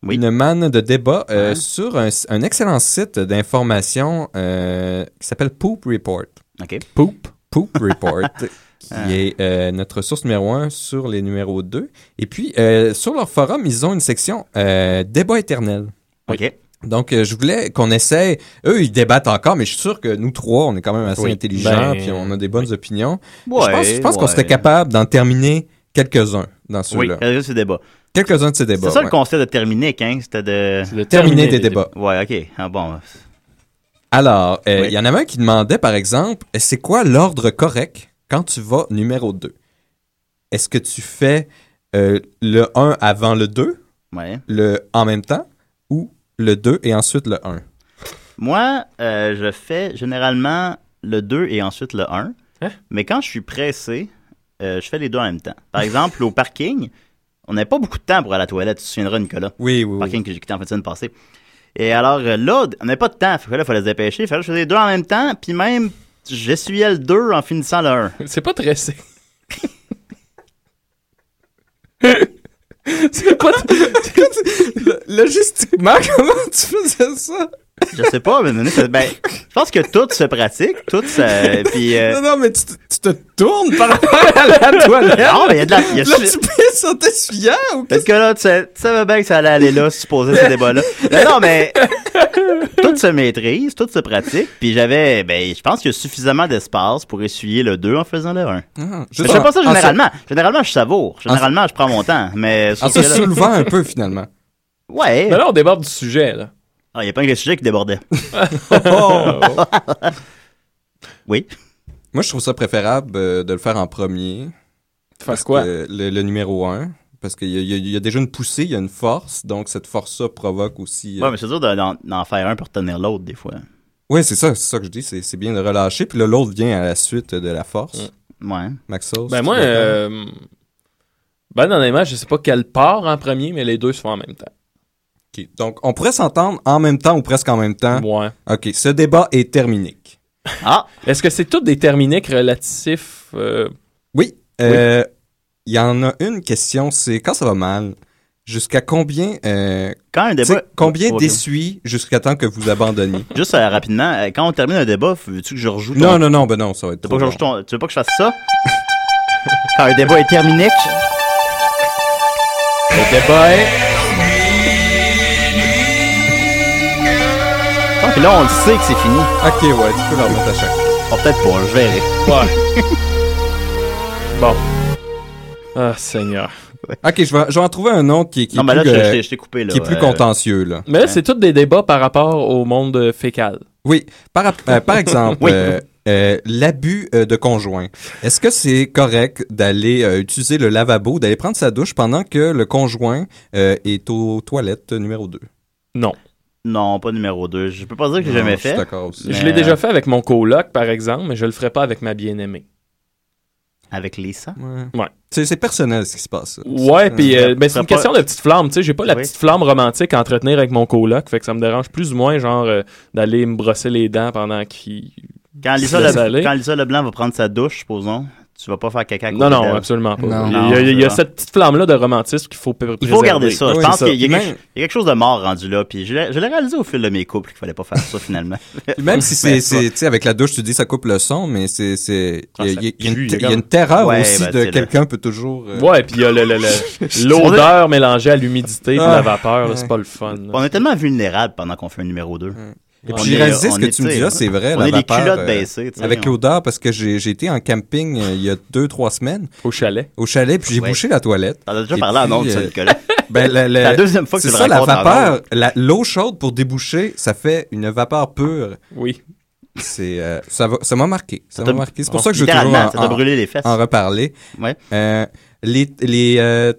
Oui. Une manne de débat euh, Ouais. sur un, un excellent site d'information euh, qui s'appelle Poop Report. OK. Poop? Poop Report. qui Ah. est euh, notre source numéro un sur les numéros 2. Et puis, euh, sur leur forum, ils ont une section euh, débat éternel. OK. Donc, euh, je voulais qu'on essaie. Eux, ils débattent encore, mais je suis sûr que nous trois, on est quand même assez Oui. intelligents, Ben, puis on a des bonnes opinions. Ouais, je pense, je pense qu'on serait capable d'en terminer quelques-uns dans Oui, ceux-là. c'est ce débat. Quelques-uns de ces débats. C'est ça le concept de terminer, hein? C'était de... de Terminer des débats. Ouais, OK. Ah bon. Alors, euh, il Oui. y en avait un qui demandait, par exemple, c'est quoi l'ordre correct quand tu vas numéro 2? Est-ce que tu fais euh, le 1 avant le 2, Ouais. le en même temps, ou le 2 et ensuite le 1? Moi, euh, je fais généralement le 2 et ensuite le 1. Hein? Mais quand je suis pressé, euh, je fais les deux en même temps. Par exemple, au parking, on n'avait pas beaucoup de temps pour aller à la toilette. Tu te souviendras, Nicolas? Oui, oui, oui. parking que j'ai quitté en fin de semaine passée. Et alors euh, là, on n'avait pas de temps. Fait que là, il fallait se dépêcher. Fait que là, je faisais les deux en même temps. Puis même, j'essuyais le 2 en finissant le 1. C'est pas tressé. c'est pas. Logistiquement, comment tu faisais ça? Je sais pas, mais ça- ben, je pense que tout se pratique. Tout se. Puis. euh, Non, non, mais tu, te- tu te tournes par rapport à la toilette. Non, mais il y a de la- y a Là, tu pisses en t'essuyant ou Peut-être que là, tu, sais- tu savais bien que ça allait aller là si tu posais ce débat-là. Mais non, mais tout se maîtrise, tout se pratique. Puis j'avais, ben, je pense qu'il y a suffisamment d'espace pour essuyer le 2 en faisant le 1. Ah, je fais pas ça en généralement. Généralement, je savoure. Généralement, je prends mon temps. Mais En se soulevant un peu, finalement. Ouais. Mais là, on déborde du sujet, là. Ah, il y a pas que les sujets qui débordaient. Oh! oui. Moi, je trouve ça préférable euh, de le faire en premier. Parce quoi? que Le, le numéro 1. Parce qu'il y, a- y y déjà une poussée, il y a une force. Donc, cette force-là provoque aussi. euh, Ouais, mais c'est dur de- d'en faire un pour retenir l'autre, des fois. Oui, c'est ça, c'est ça que je dis. C'est bien de relâcher. Puis l'autre vient à la suite de la force. Ouais. Maxos. Ben moi, euh, ben honnêtement, je sais pas quelle part en premier, mais les deux se font en même temps. OK. Donc, on pourrait s'entendre en même temps ou presque en même temps? Ouais. OK, ce débat est terminé. Ah! Est-ce que c'est tout des terminiques relatifs euh, Oui. euh, Il y en a une question, c'est quand ça va mal, jusqu'à combien... euh, Quand un débat. Combien d'essuie jusqu'à temps que vous abandonniez? Juste euh, rapidement, euh, quand on termine un débat, veux-tu que je rejoue ton... non, non, non, ben non, ça va être Tu veux pas que je long. rejoue ton- tu veux pas que je fasse ça? quand un débat est terminé. Le débat est... Ah, puis là, on le sait que c'est fini. Ok, ouais, tu peux le remettre à chaque Oh, peut-être pas, je verrai. Ouais. bon. Ah, Seigneur. Ok, je vais, je vais en trouver un autre qui, est- qui Non, est mais là, plus, je- euh, je t'ai- je t'ai coupé, là, qui est plus contentieux, là. Mais là, c'est tous des débats par rapport au monde fécal. Oui, par, euh, par exemple, Oui. euh, euh, l'abus euh, de conjoint. Est-ce que c'est correct d'aller euh, utiliser le lavabo, d'aller prendre sa douche pendant que le conjoint euh, est aux toilettes numéro 2? Non. Non, pas numéro 2. Je peux pas dire que j'ai Non, jamais je suis fait. d'accord aussi. mais, Je l'ai déjà fait avec mon coloc, par exemple, mais je le ferai pas avec ma bien-aimée. Avec Lisa? Ouais. Ouais. C'est personnel ce qui se passe. Ouais, puis euh, ben, c'est une pas- question de petite flamme, tu sais, j'ai pas la Oui. petite flamme romantique à entretenir avec mon coloc, fait que ça me dérange plus ou moins genre euh, d'aller me brosser les dents pendant qu'il Quand Lisa, Le- aller. quand Lisa Leblanc va prendre sa douche, supposons, tu vas pas faire caca Non non, d'elle. absolument pas. Non. il y a, Non, il y a- il y a c'est ça. cette petite flamme là de romantisme qu'il faut pr- Il faut préserver. garder ça. Je pense qu'il y, a quelque- Même- il y a quelque chose de mort rendu là. Puis je l'ai je l'ai réalisé au fil de mes couples qu'il fallait pas faire ça finalement. Même si c'est, c'est, tu sais, avec la douche, tu dis ça coupe le son, mais c'est, c'est, Ah, il y a- il y, une il y a il y a une terreur Ouais, aussi ben, de le- quelqu'un peut toujours. euh, Ouais, puis il y a le- le- le- l'odeur mélangée à l'humidité et Ah. la vapeur, là, c'est pas le fun. là. On est tellement vulnérables pendant qu'on fait un numéro 2. Et puis j'ai réalisé ce que tu me dis là, c'est vrai. On la est les culottes euh, baissées. Avec on- l'odeur, parce que j'ai, été en camping euh, il y a deux, trois semaines. Au chalet. Au chalet, puis j'ai Ouais. bouché la toilette. T'en as déjà parlé en ondes, ça, euh, Nicolas. Ben, la, la- C'est la deuxième fois que c'est tu le ça, la vapeur, l'eau chaude pour déboucher, ça fait une vapeur pure. Oui. C'est, euh, ça va, ça m'a marqué. Ça m'a marqué. C'est pour ça que je veux toujours en, ça t'a en- brûlé les fesses. en reparler. Ouais. Euh, les, les, euh,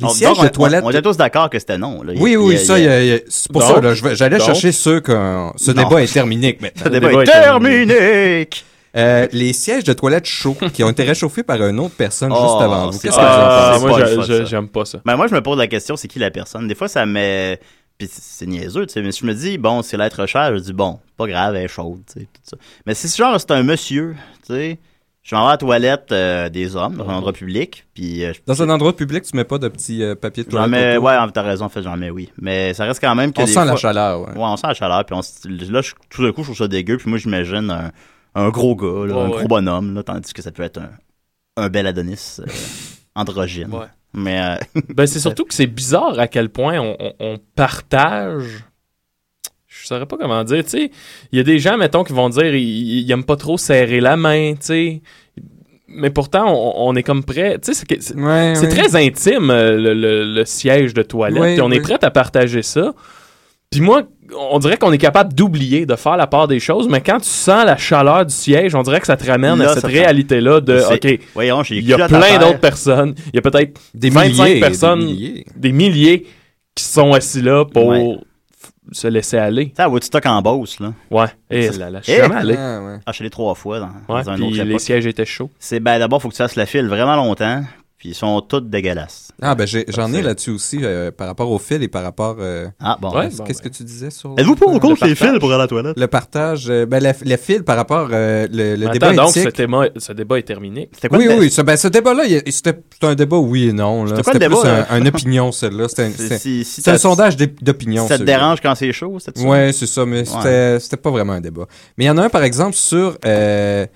les Donc, sièges on- de toilette. On, on était tous d'accord que c'était non. là. Il- Oui, oui, il- ça, il- c'est pour Donc, ça, j'allais donc, chercher ceux que ce Non. débat est terminé. Ce débat est terminé. Euh, les sièges de toilettes chauds qui ont été réchauffés par une autre personne juste Oh, avant vous. c'est Qu'est-ce que vous en pensez? moi, j'aime pas ça. Ben, moi, je me pose la question, c'est qui la personne? Des fois, ça me... Puis c'est niaiseux, tu sais, mais si je me dis, bon, c'est l'être cher, je dis, bon, pas grave, elle est chaude, tu sais, tout ça. Mais si genre, c'est un monsieur, tu sais, je m'en vais à la toilette euh, des hommes, dans un endroit public, puis... euh, je- Dans un endroit public, tu mets pas de petits euh, papiers de J'en toilette. mets, autour? ouais, t'as raison, en fait, j'en mets, oui. Mais ça reste quand même que On des sent la fois- chaleur, ouais. Ouais, on sent la chaleur, puis on s- là, je- tout d'un coup, je trouve ça dégueu, puis moi, j'imagine un, un gros gars, là, Ouais, un ouais. gros bonhomme, là, tandis que ça peut être un, un bel Adonis euh, androgyne. Ouais. Mais, euh, Ben, c'est surtout que c'est bizarre à quel point on, on- on partage. Je saurais pas comment dire, tu sais. Il y a des gens, mettons, qui vont dire ils, ils aiment pas trop serrer la main, tu sais. Mais pourtant, on, on est comme prêt. Tu sais, c'est que- c'est Ouais, c'est ouais. très intime, euh, le, le- le siège de toilette. Oui, puis on est prêt à partager ça. Puis moi, on dirait qu'on est capable d'oublier, de faire la part des choses, mais quand tu sens la chaleur du siège, on dirait que ça te ramène Là, à cette réalité-là de, OK, voyons, j'ai il y a plein d'autres personnes, il y a peut-être Des 25 milliers, des personnes, milliers. des milliers qui sont assis là pour Ouais. Se laisser aller. Tu sais, à Woodstock en Beauce, là. Ouais, et là, là, je suis jamais allé. Ah, ouais. Ah, je suis allé trois fois dans, Ouais, dans un puis autre les époque. sièges étaient chauds. C'est, ben, d'abord, faut que tu fasses la file vraiment longtemps, puis ils sont tous dégueulasses. Ah, ben j'ai- j'en ai là-dessus aussi, euh, par rapport au fil et par rapport... euh, Ah, bon. Ouais, Qu'est-ce bon, ben. que tu disais sur... Êtes-vous ou le contre les fils pour aller à la toilette? Le partage, euh, ben le, le fil par rapport euh, le, le Attends, débat donc, ce, éthique. débat, ce débat est terminé. C'était quoi Oui, le- oui, ce, ben, ce débat-là, c'était c'était un débat oui et non. là. C'était quoi le C'était plus débat, un, un opinion, celle-là. C'était un, C'est- c'était- si- si c'était un t'as- sondage d'opinion. Ça te dérange quand c'est chaud, c'est ça? Ouais, c'est ça, mais c'était c'était pas vraiment un débat. Mais il y en a un, par exemple, sur euh,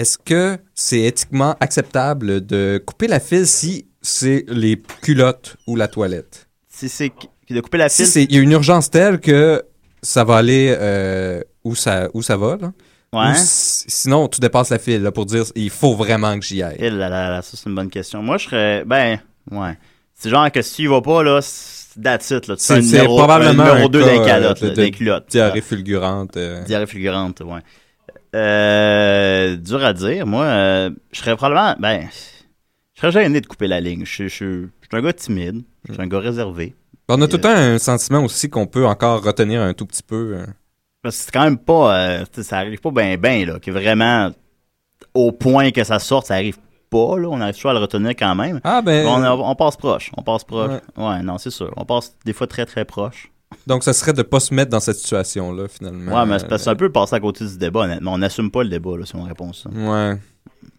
est-ce que c'est éthiquement acceptable de couper la file si c'est les culottes ou la toilette? Si c'est de couper la Si file. c'est- il y a une urgence telle que ça va aller euh, où, ça, où ça va, là. Ouais. Ou si- sinon, tu dépasses la file là, pour dire il faut vraiment que j'y aille. Eh là là là, ça c'est une bonne question. Moi, je serais. Ben, ouais. C'est genre que si tu y vas pas, là, c'est- that's it, là. Tu C'est probablement un numéro un 2 cas, d'un calotte, d'un culotte. Diarrhée fulgurante. euh. Diarrhée fulgurante, ouais. Euh, dur à dire. Moi, euh, je serais probablement. Ben, je serais gêné de couper la ligne. Je, je, je, je suis un gars timide. Je suis un gars réservé. On a tout le temps un sentiment aussi qu'on peut encore retenir un tout petit peu. euh. Parce que c'est quand même pas. euh, ça arrive pas ben ben, là. Que vraiment, au point que ça sorte, ça arrive pas, là. On arrive toujours à le retenir quand même? Ah, ben. on, on passe proche. On passe proche. Ouais. Ouais, non, c'est sûr. On passe des fois très très proche. Donc, ça serait de pas se mettre dans cette situation-là, finalement. Ouais, mais c'est un peu passer à côté du débat, honnêtement. On n'assume pas le débat, là, si on répond ça. Ouais.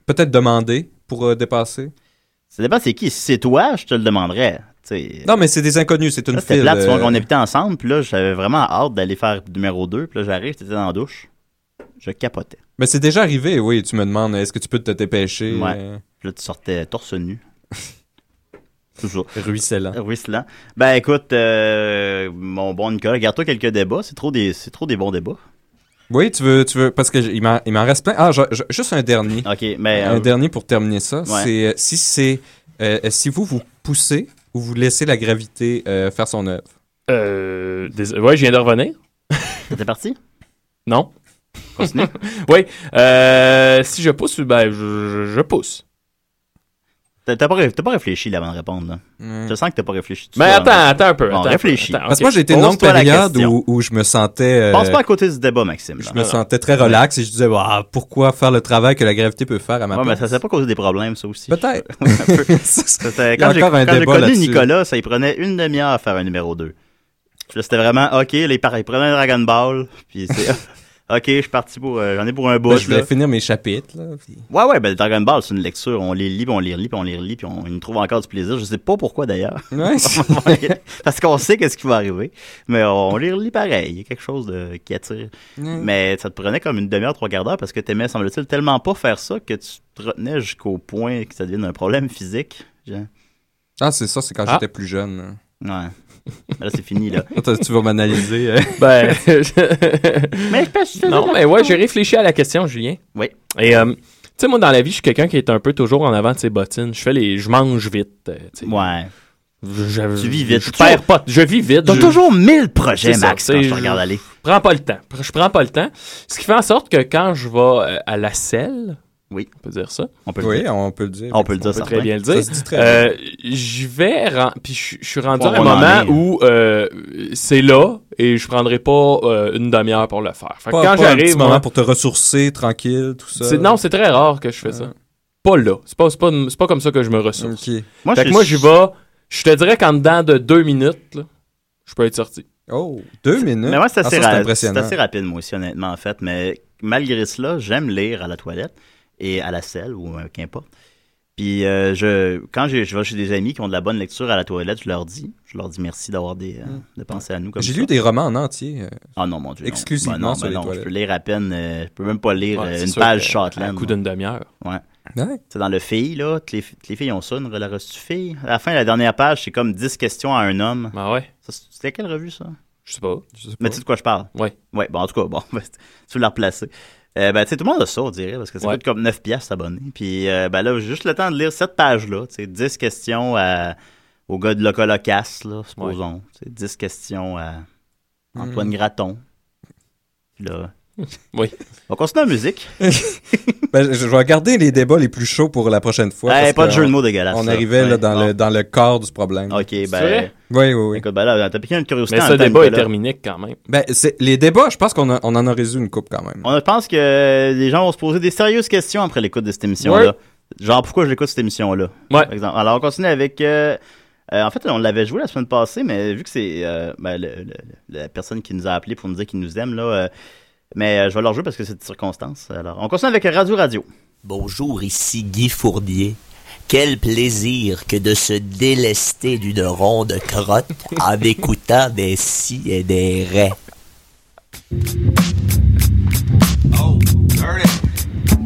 Peut-être demander pour euh, dépasser. Ça dépend c'est qui? Si c'est toi, je te le demanderais. tu sais. Non, mais c'est des inconnus, c'est une Là, c'était file. plate, tu vois, euh, on habitait ensemble, puis là, j'avais vraiment hâte d'aller faire numéro 2, puis là, j'arrive, t'étais dans la douche. Je capotais. Mais c'est déjà arrivé, oui. Tu me demandes, est-ce que tu peux te dépêcher? Ouais. euh, là, tu sortais torse nu. Toujours. Ruisselant. Ruisselant. Ben, écoute, euh, mon bon Nicolas, garde-toi quelques débats. C'est trop des, c'est trop des bons débats. Oui, tu veux, tu veux, parce que il m'en il m'en reste plein. Ah, je- je- juste un dernier. OK, mais... Un euh, dernier pour terminer ça. Ouais. C'est euh, si c'est euh, si vous vous poussez ou vous laissez la gravité euh, faire son œuvre. Euh, dés- ouais, je viens de revenir. T'es parti? Non. Continue. oui. Euh, si je pousse, ben, je, je- je pousse. T'as pas, ré- pas réfléchi là, avant de répondre, là. Mm. Je sens que t'as pas réfléchi. Mais ça, attends, attends un peu. Bon, attends un peu, réfléchis. attends, Parce que moi, j'ai été une longue période où, où je me sentais. euh, Pense pas à côté du débat, Maxime. là. Je me sentais très relax et je disais, Ah, pourquoi faire le travail que la gravité peut faire à ma Ouais, mais place? ça s'est pas causé des problèmes, ça aussi. Peut-être. Quand j'ai connu. Nicolas, ça il prenait une demi-heure à faire un numéro 2. Puis là, c'était vraiment, OK, là, il, par- il prenait un Dragon Ball, puis c'est, OK, je suis parti pour, euh, j'en ai pour un bout, Ben, je voulais là. finir mes chapitres. Là, puis- Ouais, ouais, ben, Dragon Ball, c'est une lecture. On les lit, puis on les relit, puis on les relit, puis on, y trouve encore du plaisir. Je sais pas pourquoi, d'ailleurs. Ouais, Parce qu'on sait qu'est-ce qui va arriver. Mais on les relit pareil. Il y a quelque chose de, qui attire. Mais ça te prenait comme une demi-heure, trois quarts d'heure, parce que t'aimais, semble-t-il, tellement pas faire ça que tu te retenais jusqu'au point que ça devienne un problème physique. genre. Ah, c'est ça, c'est quand Ah. j'étais plus jeune. Ouais. Mais là, c'est fini, là. Attends, tu vas m'analyser. euh. Ben, Mais je pense que non, mais ouais, j'ai réfléchi à la question, Julien. Oui. Et, euh, tu sais, moi, dans la vie, je suis quelqu'un qui est un peu toujours en avant de ses bottines. Je fais les. Je mange vite. euh. Ouais. Je, je- Tu vis vite. Je perds pas. Je vis vite. T'as je- toujours mille projets, ça, Max, quand je te regarde aller. Je prends pas le temps. Je prends pas le temps. Ce qui fait en sorte que quand je vais à la selle, Oui. On peut dire ça. On peut Oui, on peut le dire. On peut le dire, On peut très bien le Ça dire. se dit très Euh, J'y vais, ren- puis je je suis rendu à un moment où euh, c'est là et je prendrai pas euh, une demi-heure pour le faire. Fait que Pas, quand pas un petit j'arrive, moment moi, pour te ressourcer, tranquille, tout ça. c'est- non, c'est très rare que je fais ça. Pas là. C'est pas, c'est pas, c'est pas comme ça que je me ressource. Moi, fait je- que moi, j'y vais. Je te dirais qu'en dedans de deux minutes, là, je peux être sorti. Oh, deux minutes? Mais moi, c'est Ah, assez, ça, c'est ra- assez rapide, moi aussi, honnêtement, en fait. Mais malgré cela, j'aime lire à la toilette et à la selle, ou euh, qu'importe. Puis, euh, je, quand je, je vais chez des amis qui ont de la bonne lecture à la toilette, je leur dis, je leur dis merci d'avoir des, euh, de penser à nous comme J'ai lu des romans en entier. euh, Ah non, mon Dieu. non. Exclusivement Ben non, sur ben les non, toilettes. Je peux lire à peine, euh, je peux même pas lire Ouais, une page à un coup d'une demi-heure. Ouais. Ouais. C'est dans le Filles, là. Toutes les, toutes les filles ont ça, une la reçue fille. À la fin, la dernière page, c'est comme 10 questions à un homme. Ah ouais? C'était quelle revue, ça? Je sais pas. Mais tu sais de quoi je parle? Ouais. Ouais, bon, en tout cas, bon, tu veux la replacer. Euh, ben, tu sais, tout le monde a ça, on dirait, parce que ça Ouais. coûte comme 9 piastres s'abonner. Puis, euh, ben là, j'ai juste le temps de lire cette page-là, tu sais, 10 questions à, au gars de Locolocas, là, supposons. Tu sais, 10 questions à Antoine Mm. Graton. Puis là... Oui. On continue en musique. Ben, je je vais garder les débats les plus chauds pour la prochaine fois. Hey, parce pas de jeu de on- mots dégueulasse, On ça. arrivait là, dans, bon. le, dans le corps du problème. OK, ben... vrai? Oui, oui, oui. Écoute, ben là, t'as piqué une curiosité Mais ce temps, débat est Nicolas. terminé quand même. Ben, c'est, les débats, je pense qu'on a- on en a résolu une coupe quand même. On pense que les gens vont se poser des sérieuses questions après l'écoute de cette émission-là. Ouais. Genre, pourquoi je l'écoute cette émission-là? Ouais. Par exemple. Alors, on continue avec. euh, euh, en fait, on l'avait joué la semaine passée, mais vu que c'est euh, ben, le- le- la personne qui nous a appelé pour nous dire qu'il nous aime, là. Mais euh, je vais leur jouer parce que c'est de circonstance. Alors, on continue avec Radio Radio. Bonjour, ici Guy Fournier. Quel plaisir que de se délester d'une ronde crotte en écoutant des si et des raies. Oh, dirty.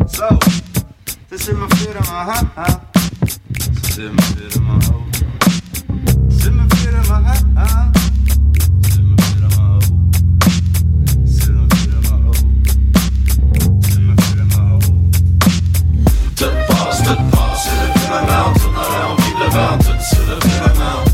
So, this is my. This is my fit on my hoe. This is my fit on my l'air, on vibre le vent, tout sur le film à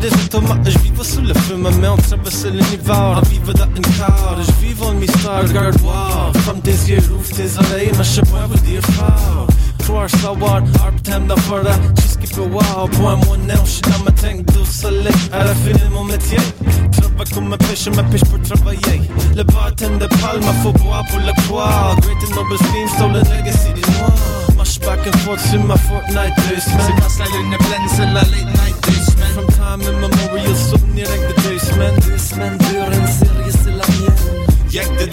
des automater, je vivais sous le firmament, traversais l'univers, en vivant dans une carte, je vivais un mystère, regarde voir, comme tes yeux, ouvre tes oreilles, mais je sais pas vous dire fort. Croire, savoir, arptem wow, point moi non, je suis dans ma tank du soleil, à la fin de mon métier, travaille comme un pêche, ma pêche pour travailler, le bartender parle, ma faut boire pour le croire, great and noble schemes, stolen legacy marche back and forth sur ma Fortnite deux semaines, c'est quand la lune est pleine, c'est la late night deux semaines, time immemorial, souvenir avec de deux semaines, deux semaines dures, une série, c'est la mienne. De de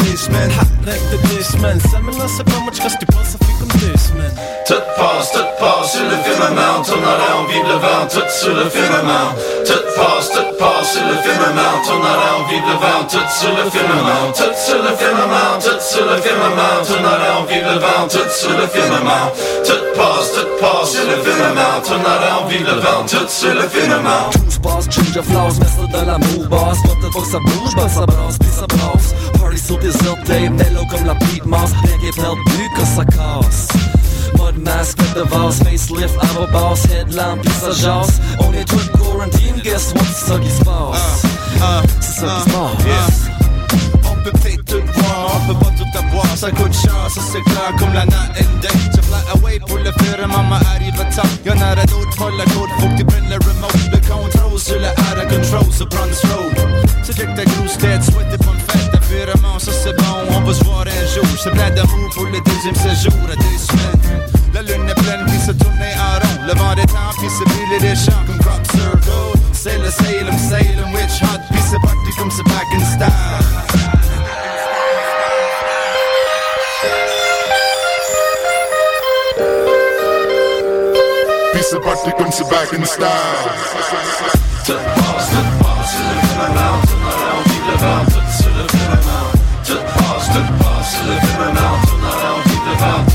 tu penses, comme semaines. Tout passe, tout passe sur le firmament, tourne à l'air, on vibre le vent, tout sur le firmament. Tout passe, tout passe sur le firmament, tourne à l'air, on vibre le vent, tout sur le firmament. Tout sur le firmament, tout sur le firmament, tourne à l'air, on vibre le vent, tout sur le firmament. Tout passe, tout passe sur le firmament, tourne à l'air, on vibre le vent, tout sur le firmament. Tout se passe, ginger flowers, mais ça dans l'amour de fois que ça bouge, ben ça brasse, puis ça brasse sur des orteils, mellow comme la beat masse Rien qui est perdu que ça casse Mode masque, de vase, facelift, avant basse Headlamp, puis ça jase On est tous quarantine, guess what, c'est ça qui se passe C'est ça qui se passe On peut peut-être tout voir, on peut pas tout avoir, ça coûte cher, ça c'est clair comme la night and day. Je fly away pour le faire, maman arrive à temps. Y'en a d'autres, pas la côte, faut que tu prennes le remote. Le contrôle sur le out of control, sur Bronx Road. C'est que ta grosse tête, souhaite bonne fête, ça c'est bon, on va se voir un jour. C'est plein d'amour pour le deuxième séjour à deux semaines. La lune est pleine, puis se tourner en rond. Le vent des temps, puis se brûler des champs comme crop circle. C'est le Salem, Salem, witch puis c'est parti comme c'est back in style. Puis c'est parti comme c'est back in style. devant, tout se levait maintenant. Toute passe, toute passe, se levait maintenant. Tourne en rond, tout devant,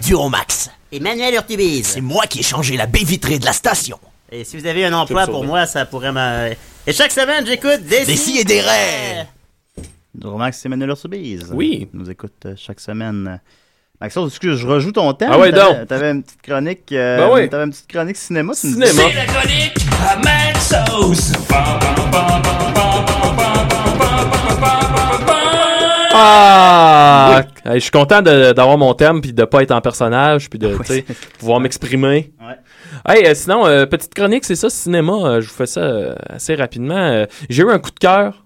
Duromax. Emmanuel Urtubise. C'est moi qui ai changé la baie vitrée de la station. Et si vous avez un emploi pour moi, ça pourrait m'a... Et chaque semaine, j'écoute des... Des si et des raies. Max, c'est Emmanuel Soubise. Oui. Il nous écoute euh, chaque semaine. Maxence, est-ce que je rejoue ton thème? Ah ouais, T'avais- donc. T'avais une petite chronique. euh, Ben oui. T'avais une petite chronique cinéma. tu Cinéma. C'est la chronique à Maxos. Ah! Hey, je suis content d'avoir mon thème puis de pas être en personnage puis de tu sais, pouvoir m'exprimer. Hey, euh, sinon, euh, petite chronique, c'est ça, cinéma. euh, je vous fais ça euh, assez rapidement. Euh, J'ai eu un coup de cœur.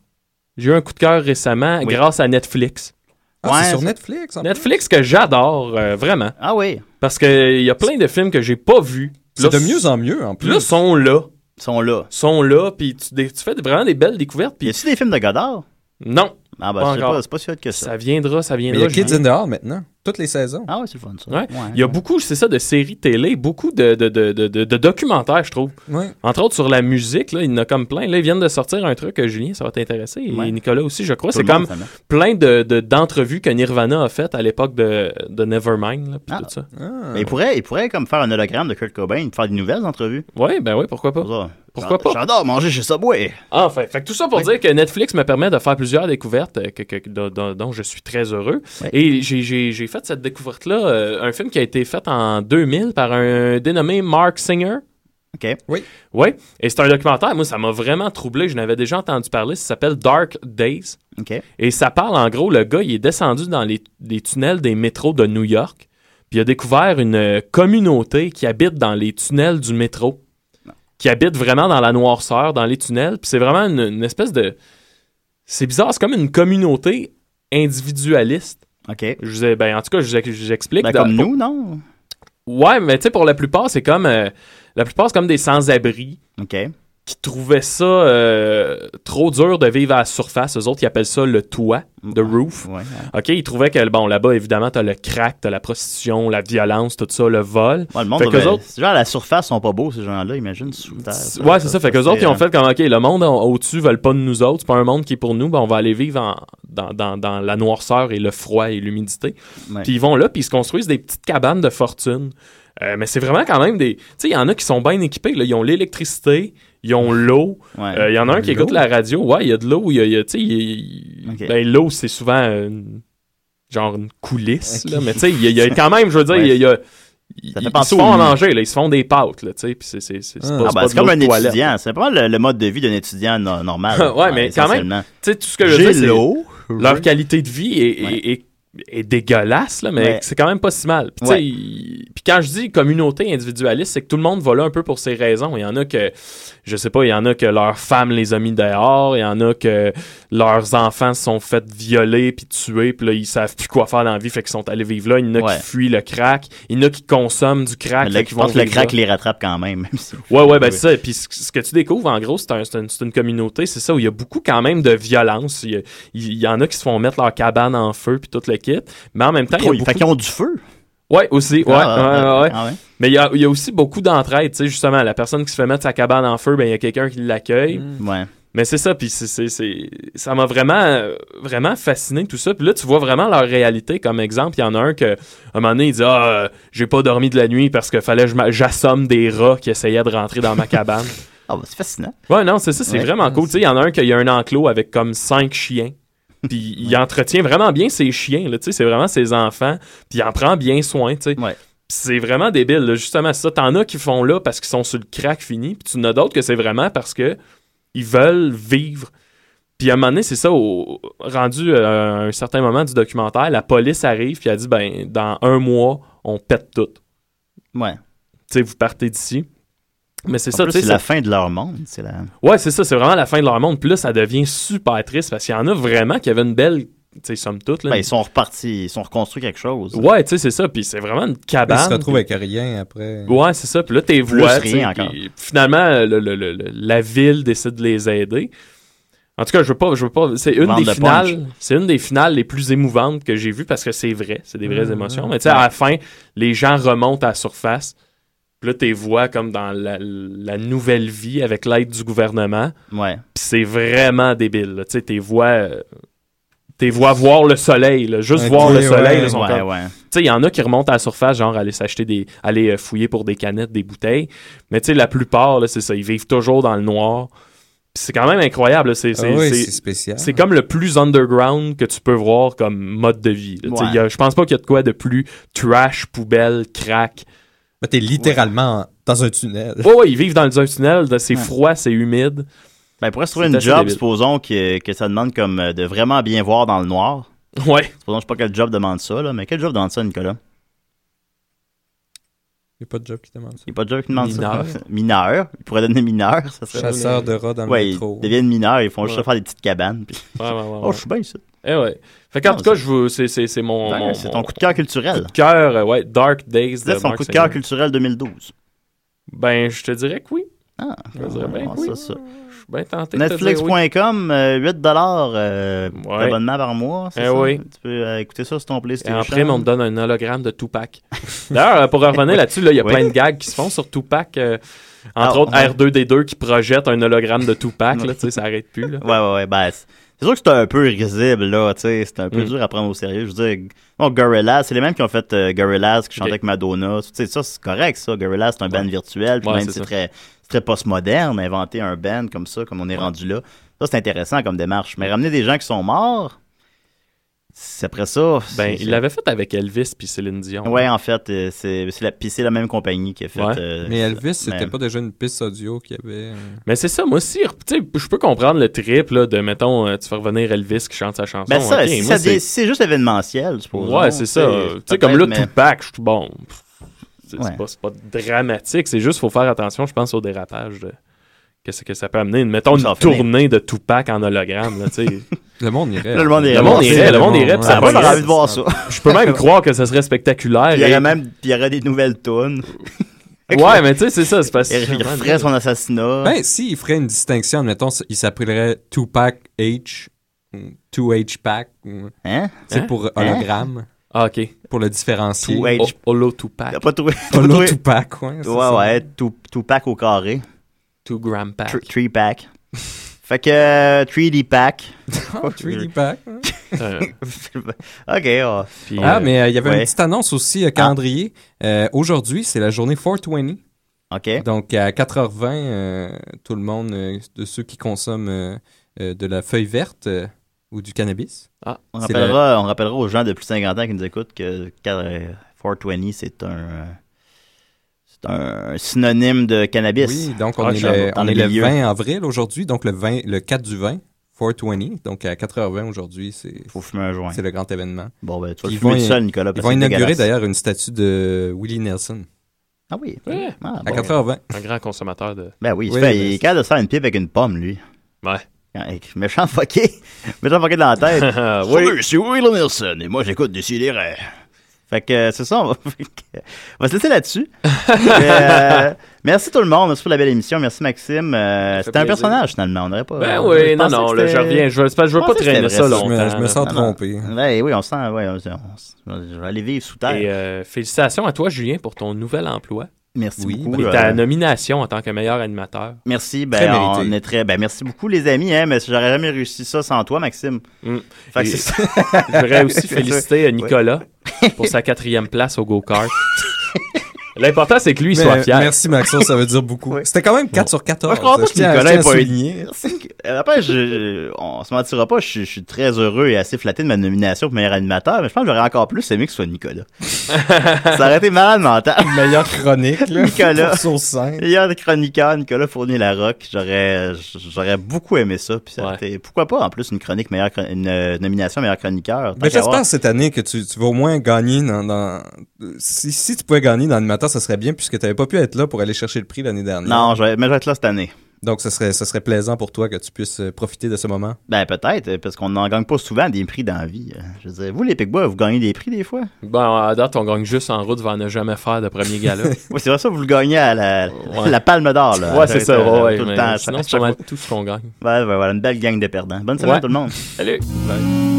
J'ai eu un coup de cœur récemment Oui. grâce à Netflix. Ah, Ouais, c'est sur Netflix. en Netflix que j'adore, euh, vraiment. Ah oui. Parce qu'il y a plein de films que j'ai pas vus. C'est de mieux en mieux, en Puis là, plus. sont là. sont là. Sont là, puis tu, fais vraiment des belles découvertes. Puis... Y a-tu des films de Godard? Non. Ah, ben, encore. pas, c'est pas sûr que ça. Ça viendra, ça Mais viendra. il y a Kids in the Hall maintenant. Toutes les saisons. Ah ouais, c'est le fun, ça. Ouais. Il y a beaucoup, c'est ça, de séries télé, beaucoup de, de, de, de, de- de documentaires, je trouve. Ouais. Entre autres sur la musique, là, il y en a comme plein. Là, ils viennent de sortir un truc, euh, Julien, ça va t'intéresser. Et Ouais. Nicolas aussi, je crois. C'est monde, comme plein de, de- d'entrevues que Nirvana a faites à l'époque de, de Nevermind, là, puis Ah. tout ça. Mais il pourrait, il pourrait comme faire un hologramme de Kurt Cobain, faire de nouvelles entrevues. Ouais, ben oui, pourquoi pas. Pourquoi pas? J'adore manger chez Subway. Enfin, fait que tout ça pour dire que Netflix me permet de faire plusieurs découvertes euh, que, que- dont- je suis très heureux. Et j'ai- j'ai j'ai fait cette découverte-là, euh, un film qui a été fait en 2000 par un dénommé Mark Singer. OK. Oui. Oui. Et c'est un documentaire. Moi, ça m'a vraiment troublé. Je n'avais déjà entendu parler. Ça s'appelle Dark Days. OK. Et ça parle, en gros, le gars, il est descendu dans les, les tunnels des métros de New York. Puis il a découvert une euh, communauté qui habite dans les tunnels du métro. Qui habite vraiment dans la noirceur, dans les tunnels. Puis c'est vraiment une, une espèce de. C'est bizarre, c'est comme une communauté individualiste. OK. Je vous ai- ben, en tout cas, je vous, explique. Ben, comme nous, non? Ouais, mais tu sais, pour la plupart, c'est comme. euh, la plupart, c'est comme des sans-abri OK. Qui trouvaient ça euh, trop dur de vivre à la surface. Eux autres, ils appellent ça le toit, the roof. Ouais. OK, ils trouvaient que, bon, là-bas, évidemment, t'as le crack, t'as la prostitution, la violence, tout ça, le vol. Ouais, le monde, Fait autres- genre à la surface, sont pas beaux, ces gens-là, imagine, sous terre. Ouais, c'est ça. Fait qu'eux autres, ils ont fait comme, OK, le monde au-dessus veulent pas de nous autres. C'est pas un monde qui est pour nous. Ben, on va aller vivre en- dans, dans- dans la noirceur et le froid et l'humidité. Puis ils vont là, puis ils se construisent des petites cabanes de fortune. Euh, mais c'est vraiment quand même des... Tu sais, il y en a qui sont bien équipés. Là. Ils ont l'électricité, ils ont l'eau. Ouais. Euh, Il y en a un qui écoute la radio. Ouais, il y a de l'eau. Il y a, y a- tu sais, il y a- il- Ok. ben, l'eau, c'est souvent une- genre une coulisse. Là. Mais tu sais, il y, a- il y a quand même, je veux dire, il y a... il y a- ils, fait ils penser se font à manger, là. ils se font des pâtes, là, tu sais, c'est c'est- c'est- c'est Ah, pas, ben, c'est de comme un toilette. étudiant. C'est pas le, le mode de vie d'un étudiant no- normal. ouais, mais quand même, tu sais, tout ce que je veux dire, c'est l'eau. leur qualité de vie est, est- est- est dégueulasse, là, mais Ouais. c'est quand même pas si mal. Puis, tu sais, Ouais. il- puis quand je dis communauté individualiste, c'est que tout le monde va là un peu pour ses raisons. Il y en a que, je sais pas, il y en a que leur femme les a mis dehors, il y en a que leurs enfants se sont fait violer puis tuer, puis là, ils savent plus quoi faire dans la vie, fait qu'ils sont allés vivre là. Il y en a Ouais. qui fuient le crack, il y en a qui consomment du crack, qu'ils je vont le crack là. les rattrape quand même. même si- Ouais, ouais, ben Oui. ça. Puis ce, que tu découvres, en gros, c'est un- une, une communauté, c'est ça, où il y a beaucoup quand même de violence. Il y, a- il y en a qui se font mettre leur cabane en feu, puis tout le kit. Mais en même temps, il y a Trop- beaucoup... Fait qu'ils ont du feu. Ouais, aussi. Ouais, Ah, ouais, ah, ouais, ah. Mais il y a, y a aussi beaucoup d'entraide. Tu sais, justement, la personne qui se fait mettre sa cabane en feu, ben il y a quelqu'un qui l'accueille. Ouais. Mais c'est ça, puis c'est, ça m'a vraiment, euh, vraiment fasciné tout ça. Puis là, tu vois vraiment leur réalité. Comme exemple, il y en a un que, à un moment donné, il dit Ah, euh, j'ai pas dormi de la nuit parce que fallait que j'assomme des rats qui essayaient de rentrer dans ma cabane. Ah, bah, c'est fascinant. Ouais, non, c'est ça, c'est Ouais. vraiment cool. Tu sais, il y en a un qui a un enclos avec comme cinq chiens. Puis il entretient vraiment bien ses chiens, là, tu sais, c'est vraiment ses enfants. Puis il en prend bien soin, tu sais. Puis C'est vraiment débile, là, justement, c'est ça. T'en as qui font là parce qu'ils sont sur le crack fini, puis tu en as d'autres que c'est vraiment parce que ils veulent vivre. Puis à un moment donné, c'est ça, au, rendu euh, à un certain moment du documentaire, la police arrive, puis elle dit, ben, dans un mois, on pète tout. Ouais. Tu sais, vous partez d'ici. Mais c'est ça, tu sais. c'est la fin de leur monde. C'est la... Ouais, c'est ça, c'est vraiment la fin de leur monde. Puis là, ça devient super triste parce qu'il y en a vraiment qui avaient une belle, sais, somme toute. Là, Ben, ils sont repartis, ils sont reconstruits quelque chose. Ouais, tu sais, c'est ça. Puis c'est vraiment une Ils cabane. se retrouvent avec rien après. Ouais, c'est ça. Puis là, t'es vois. rien encore. Finalement, le- le- le- le- la ville décide de les aider. En tout cas, je veux pas, je veux pas. C'est une Vendre des le finales. C'est une des finales les plus émouvantes que j'ai vues parce que c'est vrai, c'est des vraies Mmh, émotions. mmh. Mais tu sais, à la fin, les gens remontent à la surface. Puis là, t'es vois comme dans la, la nouvelle vie avec l'aide du gouvernement. Ouais. Puis c'est vraiment débile. Tu sais, tes voix. T'es vois voir le soleil, là, juste voir le soleil. là, sont Ouais, comme- ouais. Tu sais, il y en a qui remontent à la surface, genre aller s'acheter des. aller euh, fouiller pour des canettes, des bouteilles. Mais tu sais, la plupart, c'est ça. Ils vivent toujours dans le noir. C'est quand même incroyable. C'est, Ah oui, comme le plus underground que tu peux voir comme mode de vie. Je pense pas qu'il y a de quoi de plus trash, poubelle, crack. Mais t'es littéralement dans un tunnel. Ouais, ouais, ils vivent dans un tunnel. C'est froid, c'est humide. Ben, pour se trouver une job, débile. supposons que, que ça demande comme euh, de vraiment bien voir dans le noir. Ouais. Supposons, je sais pas quel job demande ça, là, mais quel job demande ça, Nicolas? Il n'y a pas de job qui demande ça. Il n'y a pas de job qui demande Mineur. ça. mineur. Il pourrait donner mineur, ça serait. Chasseur de rats dans le ouais, métro. Ils deviennent mineurs, ils font Ouais. juste faire des petites cabanes. puis- Ouais, ouais, ouais, Oh, je suis bien ici. Eh ouais. Fait qu'en tout cas, c'est- je c'est, c'est, c'est mon, Ouais, mon- c'est ton coup de cœur culturel. Coup de cœur, euh, ouais, Dark Days. C'est de son coup de cœur culturel 2012. Ben, je te dirais que oui. Ah, je te dirais bien ah, que oui. ça, ça. Suis bien tenté oui. Netflix.com, euh, 8 dollars euh, Ouais. d'abonnement par mois, Eh ça? oui. Tu peux euh, écouter ça sur ton Et PlayStation. en prime, on te donne un hologramme de Tupac. D'ailleurs, euh, pour revenir là-dessus, là, il y a Oui. plein de gags qui se font sur Tupac. euh, entre Ah, autres, ouais. R2D2 qui projette un hologramme de Tupac. Là, ça arrête plus. Là. Ouais, ouais, ouais. Ben, c'est sûr que c'est un peu risible, là. Tu sais, c'est un peu Mm. dur à prendre au sérieux. Je veux dire, bon, Gorillaz, c'est les mêmes qui ont fait euh, Gorillaz, qui chantaient avec Madonna. Tu sais, ça, c'est correct, ça. Gorillaz, c'est un band virtuel. Puis Ouais, même, c'est très, très postmoderne, inventer un band comme ça, comme on est rendu là. Ça, c'est intéressant comme démarche. Mais ramener des gens qui sont morts, c'est après ça. Ben, il l'avait fait avec Elvis puis Céline Dion. Ouais, en fait, euh, c'est c'est la, puis c'est la même compagnie qui a fait. Ouais. euh, Mais Elvis, c'était Mais- pas déjà une piste audio qu'il y avait. euh, Mais c'est ça, moi aussi, tu sais, je peux comprendre le trip là, de, mettons, tu fais revenir Elvis qui chante sa chanson. Ben, ça, c'est juste événementiel, suppose. Ouais, c'est ça. Tu sais, comme là, Tupac, je suis bon. C'est Ouais. pas, c'est pas dramatique, c'est juste faut faire attention, je pense, au dérapage de. Qu'est-ce que ça peut amener? Mettons une finir. tournée de Tupac en hologramme, là. Le monde irait. Le monde irait Le monde irait, le monde irait, ça Ah, moi, j'aurais pognerait. envie de voir ça. Je peux même croire que ça serait spectaculaire. Il y et- aurait même il y aurait des nouvelles tunes. Ouais, mais tu sais, c'est ça, c'est parce Il referait son assassinat. Ben, si, il ferait une distinction, admettons, il s'appellerait Tupac H, ou 2H Pack, Hein? tu sais, Hein? pour Hein? Ah, ok. Pour le différencier. 2H. O- Holo Tupac. T'as pas trouvé. Holo pas trouvé- Tupac, ouais. Ouais, ouais, two, two pack au carré. 2 gram pack. Thr- Three pack. fait que euh, 3D pack. Oh, 3D Pack. Euh, ok, oh. puis, Ah, euh, mais euh, il y avait ouais. une petite annonce aussi, euh, calendrier. Euh, Aujourd'hui, c'est la journée 420. Ok. Donc, à 4h20, euh, tout le monde, euh, de ceux qui consomment euh, euh, de la feuille verte euh, ou du cannabis. Ah, On rappellera, on rappellera aux gens de plus de 50 ans qui nous écoutent que car, euh, 420, c'est un, c'est un synonyme de cannabis. Oui, donc on Ah, est, le, on le est le milieu. 20 avril aujourd'hui, donc le, 20, le 4 du 20, 420. Donc à 4h20 aujourd'hui, c'est Faut fumer un joint. c'est le grand événement. Bon, ben, tu vas le fumer seul, Nicolas. Ils vont inaugurer d'ailleurs une statue de Willie Nelson Ah oui. Ouais. Ah, à bon. 4h20. un grand consommateur de. Ben oui, il, Oui, fait- il est capable de se faire une pipe avec une pomme, lui. Ouais. Avec Méchant fucké. Méchant fucké dans la tête. Oui. Salut, c'est Will Nelson et moi j'écoute Décideret. Fait que euh, c'est ça, on va, on va se laisser là-dessus. Euh, merci tout le monde, merci pour la belle émission, merci Maxime. Euh, C'était un personnage finalement, on n'aurait pas. Ben on- oui, je non, non, là, je reviens. Je veux, je pas traîner ça vrai, Je me, longtemps. je me sens trompé. Ben oui, on sent, ouais, on- on- je vais aller vivre sous terre. Et euh, félicitations à toi, Julien, pour ton nouvel emploi. Merci oui, beaucoup. Et euh, ta nomination en tant que meilleur animateur. Merci, Très ben mérité. on est très, ben merci beaucoup les amis, hein, mais j'aurais jamais réussi ça sans toi, Maxime. Mm. Fait que Et-. Je voudrais aussi féliciter euh, Nicolas pour sa quatrième place au go-kart. L'important, c'est que lui, il soit fier. Merci Maxon, ça veut dire beaucoup. Oui. C'était quand même 4 sur 14. Moi, je comprends pas que Nicolas pas souligner. Euh, Après, je, on se mentira pas, je, suis- je suis très heureux et assez flatté de ma nomination pour meilleur animateur, mais je pense que j'aurais encore plus aimé que ce soit Nicolas. ça aurait été malade mental. Meilleure chronique, là. Nicolas. Pour sur scène. Meilleur chroniqueur, Nicolas Fournier-Larocque. J'aurais, j'aurais beaucoup aimé ça. Puis ça aurait Ouais. été- pourquoi pas, en plus, une chronique meilleure, une euh, nomination meilleur chroniqueur. Mais avoir. j'espère cette année que tu, tu vas au moins gagner dans. dans- Si, si tu pouvais gagner dans l'animateur, ça serait bien puisque tu n'avais pas pu être là pour aller chercher le prix l'année dernière. Non, je vais, mais je vais être là cette année. Donc, ce serait, ce serait plaisant pour toi que tu puisses euh, profiter de ce moment? Ben, peut-être, parce qu'on n'en gagne pas souvent des prix dans la vie. euh. Je veux dire, vous, les Picbois, vous gagnez des prix des fois? Bon, à date, on gagne juste en route vers ne jamais faire de premier gala. Oui, c'est vrai ça, vous le gagnez à la, Ouais. la palme d'or, là. ouais, c'est ça. Euh, Ouais, ouais, tout le temps, sinon, c'est tout ce qu'on gagne. Ouais, ouais, voilà, une belle gang de perdants. Bonne semaine, Ouais. tout le monde. Salut! Bye.